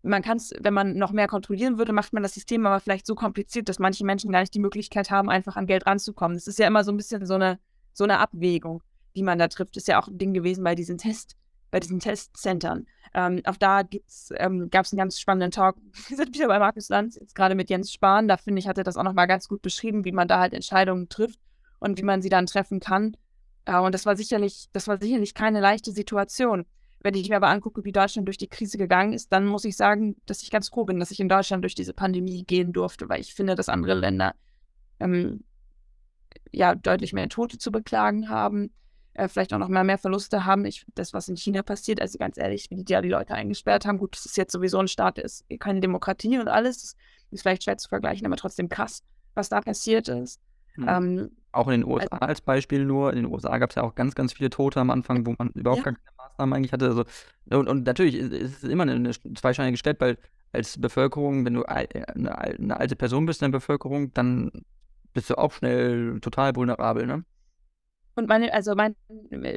Man kann es, wenn man noch mehr kontrollieren würde, macht man das System aber vielleicht so kompliziert, dass manche Menschen gar nicht die Möglichkeit haben, einfach an Geld ranzukommen. Das ist ja immer so ein bisschen so eine, so eine Abwägung, die man da trifft. Ist ja auch ein Ding gewesen bei diesen Test, bei diesen Testcentern. Ähm, auch da ähm, gab es einen ganz spannenden Talk. Wir sind wieder bei Markus Lanz, jetzt gerade mit Jens Spahn. Da finde ich, hat er das auch nochmal ganz gut beschrieben, wie man da halt Entscheidungen trifft und wie man sie dann treffen kann. Äh, und das war sicherlich, das war sicherlich keine leichte Situation. Wenn ich mir aber angucke, wie Deutschland durch die Krise gegangen ist, dann muss ich sagen, dass ich ganz froh bin, dass ich in Deutschland durch diese Pandemie gehen durfte, weil ich finde, dass andere Länder ähm, ja deutlich mehr Tote zu beklagen haben äh, vielleicht auch noch mal mehr Verluste haben. Ich, das, was in China passiert, also ganz ehrlich, wie die ja die Leute eingesperrt haben, gut, das ist jetzt sowieso ein Staat, ist keine Demokratie und alles, ist vielleicht schwer zu vergleichen, aber trotzdem krass, was da passiert ist. Mhm. Ähm, auch in den USA also, als Beispiel nur. In den USA gab es ja auch ganz, ganz viele Tote am Anfang, wo man überhaupt ja. gar keine Maßnahmen eigentlich hatte. Also, und, und natürlich ist es immer eine, zweischneidige Stellt, weil als Bevölkerung, wenn du eine, eine, alte Person bist in der Bevölkerung, dann bist du auch schnell total vulnerabel, ne? Und meine, also meine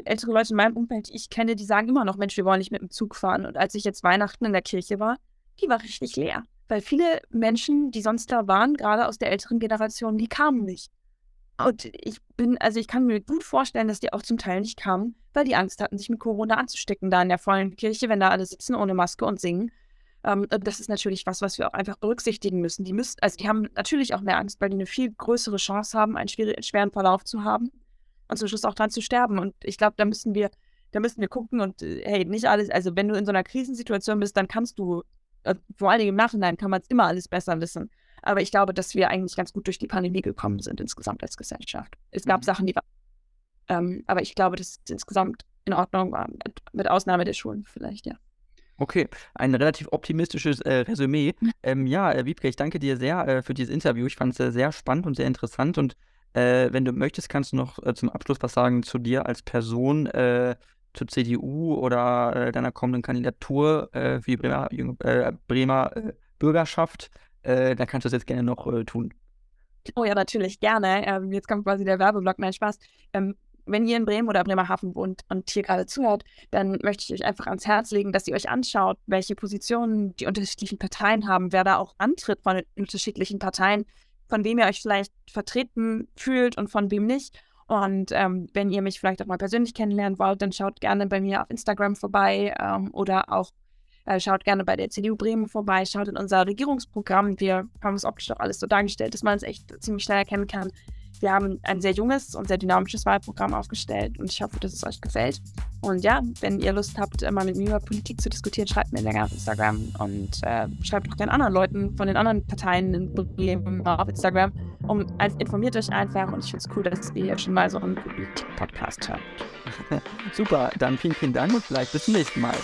ältere Leute in meinem Umfeld, die ich kenne, die sagen immer noch, Mensch, wir wollen nicht mit dem Zug fahren. Und als ich jetzt Weihnachten in der Kirche war, die war richtig leer. Weil viele Menschen, die sonst da waren, gerade aus der älteren Generation, die kamen nicht. Und ich bin, also ich kann mir gut vorstellen, dass die auch zum Teil nicht kamen, weil die Angst hatten, sich mit Corona anzustecken, da in der vollen Kirche, wenn da alle sitzen ohne Maske und singen. Ähm, das ist natürlich was, was wir auch einfach berücksichtigen müssen. Die müssen, also die haben natürlich auch mehr Angst, weil die eine viel größere Chance haben, einen schweren Verlauf zu haben und zum Schluss auch dran zu sterben. Und ich glaube, da müssen wir, da müssen wir gucken und äh, hey, nicht alles, also wenn du in so einer Krisensituation bist, dann kannst du, äh, vor allen Dingen im Nachhinein kann man es immer alles besser wissen. Aber ich glaube, dass wir eigentlich ganz gut durch die Pandemie gekommen sind insgesamt als Gesellschaft. Es gab mhm. Sachen, die waren. Ähm, aber ich glaube, dass es insgesamt in Ordnung war, mit, mit Ausnahme der Schulen vielleicht, ja. Okay, ein relativ optimistisches äh, Resümee. Ähm, ja, äh, Wiebke, ich danke dir sehr äh, für dieses Interview. Ich fand es äh, sehr spannend und sehr interessant. Und äh, wenn du möchtest, kannst du noch äh, zum Abschluss was sagen zu dir als Person, zur CDU oder deiner kommenden Kandidatur für die Bremer, Bremer Bürgerschaft. Äh, dann kannst du das jetzt gerne noch äh, tun. Oh ja, natürlich, gerne. Ähm, jetzt kommt quasi der Werbeblock, nein, Spaß. Ähm, wenn ihr in Bremen oder Bremerhaven wohnt und hier gerade zuhört, dann möchte ich euch einfach ans Herz legen, dass ihr euch anschaut, welche Positionen die unterschiedlichen Parteien haben, wer da auch antritt von den unterschiedlichen Parteien, von wem ihr euch vielleicht vertreten fühlt und von wem nicht. Und ähm, wenn ihr mich vielleicht auch mal persönlich kennenlernen wollt, dann schaut gerne bei mir auf Instagram vorbei ähm, oder auch schaut gerne bei der CDU Bremen vorbei, schaut in unser Regierungsprogramm. Wir haben es optisch auch alles so dargestellt, dass man es echt ziemlich schnell erkennen kann. Wir haben ein sehr junges und sehr dynamisches Wahlprogramm aufgestellt und ich hoffe, dass es euch gefällt. Und ja, wenn ihr Lust habt, mal mit mir über Politik zu diskutieren, schreibt mir länger auf Instagram und äh, schreibt auch den anderen Leuten von den anderen Parteien in Bremen auf Instagram. Um, informiert euch einfach und ich finde es cool, dass ihr jetzt schon mal so einen Politik-Podcast hört. Super, dann vielen, vielen Dank und vielleicht bis zum nächsten Mal.